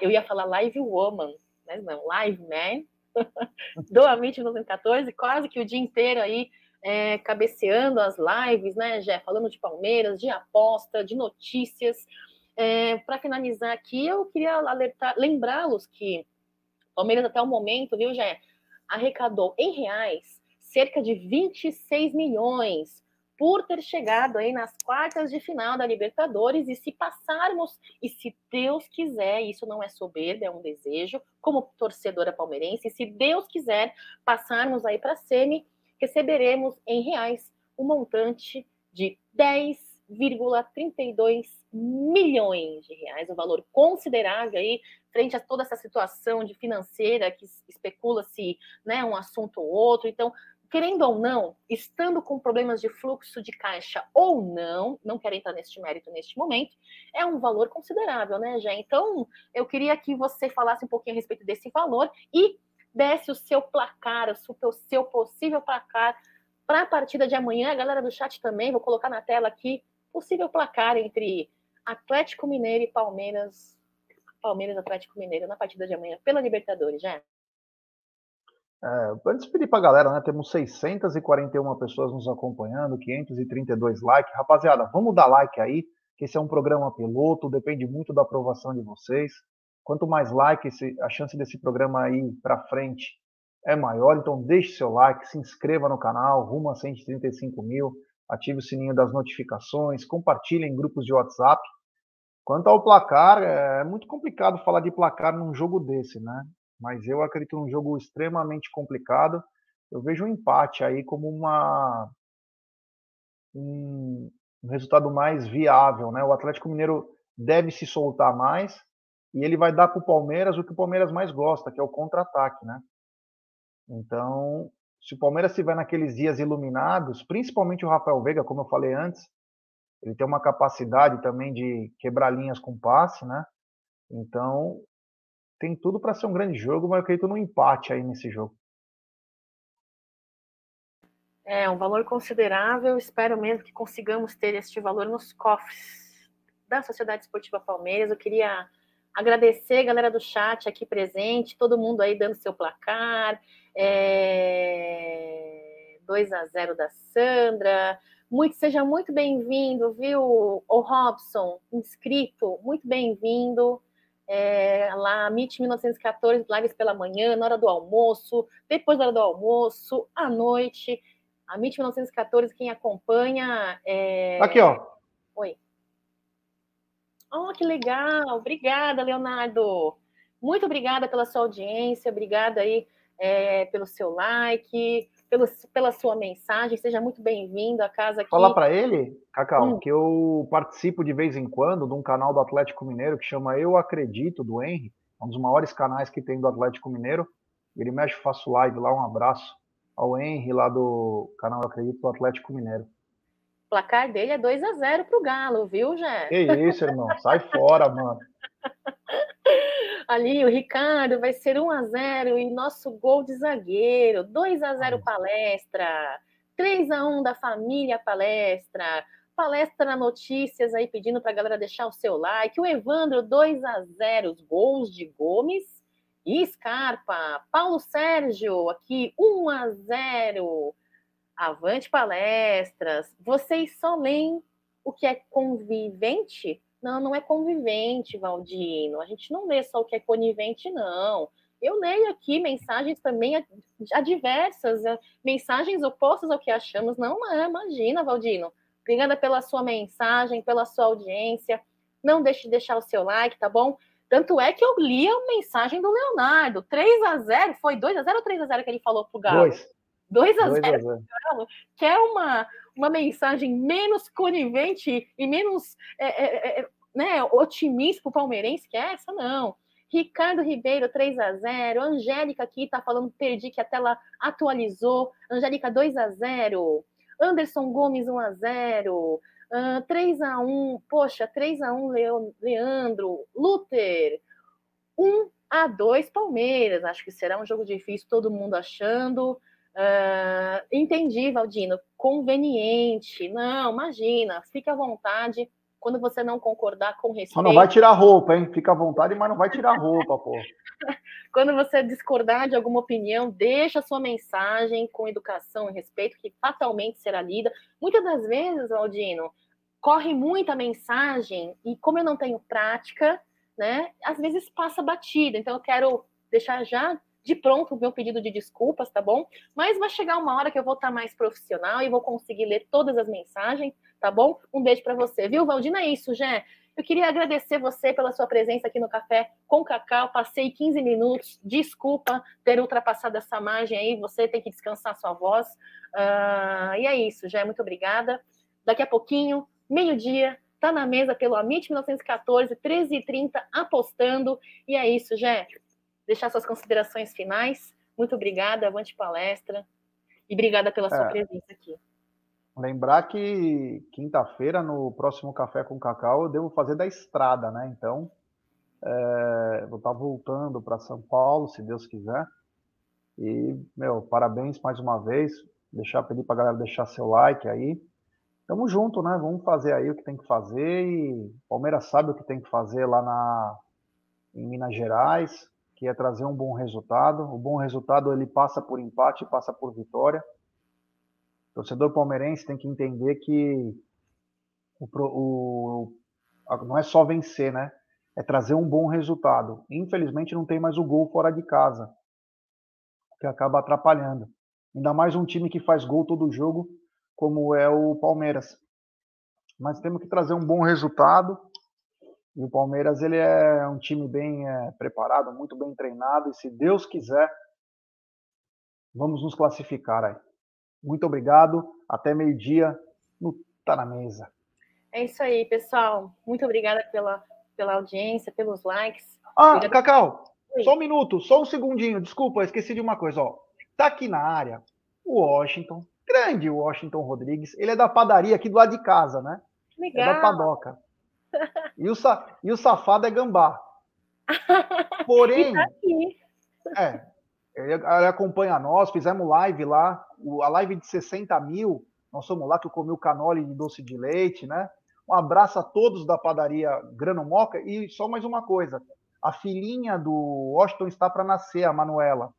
eu ia falar live woman, mas não, live man *laughs* do Amit 2014, quase que o dia inteiro aí é, cabeceando as lives, né, Jé? Falando de Palmeiras, de aposta, de notícias. É, para finalizar aqui, eu queria alertar, lembrá-los que Palmeiras até o momento, viu, Jé, arrecadou em reais cerca de 26 milhões por ter chegado aí nas quartas de final da Libertadores e se passarmos e se Deus quiser, isso não é soberba, é um desejo, como torcedora palmeirense, se Deus quiser passarmos aí para a semi, receberemos em reais um montante de 10,32 milhões de reais, um valor considerável aí frente a toda essa situação de financeira que especula-se, né, um assunto ou outro. Então, querendo ou não, estando com problemas de fluxo de caixa ou não, não quero entrar neste mérito neste momento, é um valor considerável, né, Jé? Então, eu queria que você falasse um pouquinho a respeito desse valor e desse o seu placar, o seu possível placar para a partida de amanhã. A galera do chat também, vou colocar na tela aqui, possível placar entre Atlético Mineiro e Palmeiras, Palmeiras Atlético Mineiro na partida de amanhã pela Libertadores, já. É, antes de pedir para a galera, né? Temos 641 pessoas nos acompanhando, 532 likes. Rapaziada, vamos dar like aí, que esse é um programa piloto, depende muito da aprovação de vocês. Quanto mais likes, a chance desse programa aí para frente é maior. Então deixe seu like, se inscreva no canal, rumo a 135 mil, ative o sininho das notificações, compartilhe em grupos de WhatsApp. Quanto ao placar, é muito complicado falar de placar num jogo desse, né? Mas eu acredito num jogo extremamente complicado. Eu vejo um empate aí como uma um, um resultado mais viável, né? O Atlético Mineiro deve se soltar mais e ele vai dar para o Palmeiras o que o Palmeiras mais gosta, que é o contra-ataque, né? Então, se o Palmeiras estiver naqueles dias iluminados, principalmente o Rafael Veiga, como eu falei antes, ele tem uma capacidade também de quebrar linhas com passe, né? Então, tem tudo para ser um grande jogo, mas eu acredito no empate aí nesse jogo. É um valor considerável. Espero mesmo que consigamos ter este valor nos cofres da Sociedade Esportiva Palmeiras. Eu queria agradecer a galera do chat aqui presente, todo mundo aí dando seu placar. É... 2 a 0 da Sandra. Muito, seja muito bem-vindo, viu, o Robson, inscrito, muito bem-vindo é, lá, MIT 1914, lives pela manhã, na hora do almoço, depois da hora do almoço, à noite. A MIT 1914, quem acompanha. É... Aqui, ó. Oi. Oh, que legal! Obrigada, Leonardo. Muito obrigada pela sua audiência, obrigada aí é, pelo seu like, pelo, pela sua mensagem. Seja muito bem-vindo à casa aqui. Falar para ele, Cacau, hum. que eu participo de vez em quando de um canal do Atlético Mineiro que chama Eu Acredito, do Henry, um dos maiores canais que tem do Atlético Mineiro. Ele mexe, faço live lá. Um abraço ao Henry lá do canal Eu Acredito do Atlético Mineiro. O placar dele é 2 a 0 pro Galo, viu, Jé? Que isso, irmão. Sai fora, mano. *laughs* Ali o Ricardo vai ser 1 a 0 e nosso gol de zagueiro, 2 a 0 palestra, 3 a 1 da família palestra. Palestra Notícias aí pedindo para a galera deixar o seu like. O Evandro 2 a 0, os gols de Gomes e Scarpa. Paulo Sérgio aqui 1 a 0. Avante palestras. Vocês só leem o que é convivente? Não, não é convivente, Valdino. A gente não lê só o que é conivente, não. Eu leio aqui mensagens também adversas, eh, mensagens opostas ao que achamos. Não, é, imagina, Valdino. Obrigada pela sua mensagem, pela sua audiência. Não deixe de deixar o seu like, tá bom? Tanto é que eu li a mensagem do Leonardo. 3 a 0 foi 2 a 0 ou 3 a 0 que ele falou pro Galo? 2. 2 a 0 pro Galo, que é uma, uma mensagem menos conivente e menos é, é, é, né, otimista para o palmeirense que é essa, não. Ricardo Ribeiro, 3 a 0 Angélica aqui está falando, perdi que a tela atualizou. Angélica, 2 a 0 Anderson Gomes, 1 a 0 uh, 3 a 1 Poxa, 3 a 1 Leandro. Luther, 1 a 2 Palmeiras. Acho que será um jogo difícil, todo mundo achando. Uh, entendi, Valdino. Conveniente. Não, imagina, fique à vontade. Quando você não concordar com respeito. Só não vai tirar roupa, hein? Fica à vontade, mas não vai tirar roupa, pô. *laughs* Quando você discordar de alguma opinião, deixa sua mensagem com educação e respeito, que fatalmente será lida. Muitas das vezes, Valdino, corre muita mensagem e como eu não tenho prática, né? Às vezes passa batida. Então eu quero deixar já de pronto o meu pedido de desculpas, tá bom? Mas vai chegar uma hora que eu vou estar mais profissional e vou conseguir ler todas as mensagens, tá bom? Um beijo para você, viu, Valdina? É isso, Jé. Eu queria agradecer você pela sua presença aqui no Café com Cacau. Passei 15 minutos. Desculpa ter ultrapassado essa margem aí. Você tem que descansar sua voz. Uh, e é isso, Jé. Muito obrigada. Daqui a pouquinho, meio-dia, tá na mesa pelo Amit 1914, 13h30, apostando. E é isso, Jé deixar suas considerações finais. Muito obrigada, avante palestra. E obrigada pela sua é, presença aqui. Lembrar que quinta-feira, no próximo Café com Cacau, eu devo fazer da estrada, né? Então, é, vou estar voltando para São Paulo, se Deus quiser. E, meu, parabéns mais uma vez. Deixar, pedir para a galera deixar seu like aí. Tamo junto, né? Vamos fazer aí o que tem que fazer. E Palmeiras sabe o que tem que fazer lá na, em Minas Gerais que é trazer um bom resultado. O bom resultado ele passa por empate, passa por vitória. O torcedor palmeirense tem que entender que o, o, não é só vencer, né? É trazer um bom resultado. Infelizmente não tem mais o gol fora de casa, que acaba atrapalhando. Ainda mais um time que faz gol todo jogo, como é o Palmeiras. Mas temos que trazer um bom resultado e o Palmeiras ele é um time bem é, preparado, muito bem treinado e se Deus quiser, vamos nos classificar aí. Muito obrigado, até meio-dia no Tá na Mesa. É isso aí, pessoal. Muito obrigada pela, pela audiência, pelos likes. Ah, Obrigada. Cacau, Oi. só um minuto, só um segundinho, desculpa, esqueci de uma coisa, ó. Tá aqui na área o Washington, grande Washington Rodrigues, ele é da padaria aqui do lado de casa, né? Legal. É da padoca. *laughs* E o, e o safado é gambá. *laughs* Porém, tá é, ele, acompanha nós, fizemos live lá, a live de 60 mil, nós fomos lá que eu comi o canole de doce de leite, né? Um abraço a todos da padaria Grano Moca e só mais uma coisa, a filhinha do Washington está para nascer, a Manuela.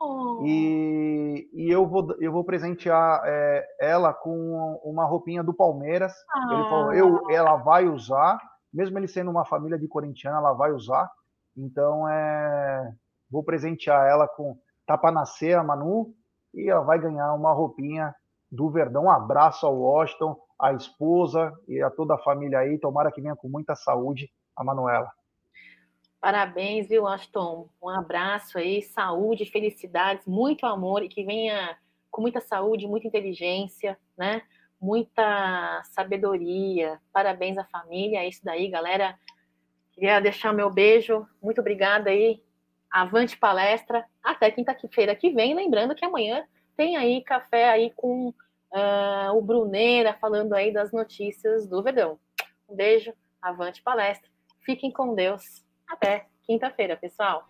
Oh. E, e eu, vou, eu vou presentear é, ela com uma roupinha do Palmeiras. Ah. Ele falou, eu, ela vai usar, mesmo ele sendo uma família de corintiana, ela vai usar. Então, é, vou presentear ela com tá para nascer a Manu e ela vai ganhar uma roupinha do Verdão. Um abraço ao Washington, a esposa e a toda a família aí. Tomara que venha com muita saúde a Manuela. Parabéns, viu, Aston? Um abraço aí, saúde, felicidades, muito amor e que venha com muita saúde, muita inteligência, né? Muita sabedoria. Parabéns à família, é isso daí, galera. Queria deixar meu beijo. Muito obrigada aí. Avante palestra. Até quinta-feira que vem. Lembrando que amanhã tem aí café aí com uh, o Bruneira falando aí das notícias do Verdão. Um beijo. Avante palestra. Fiquem com Deus. Até quinta-feira, pessoal.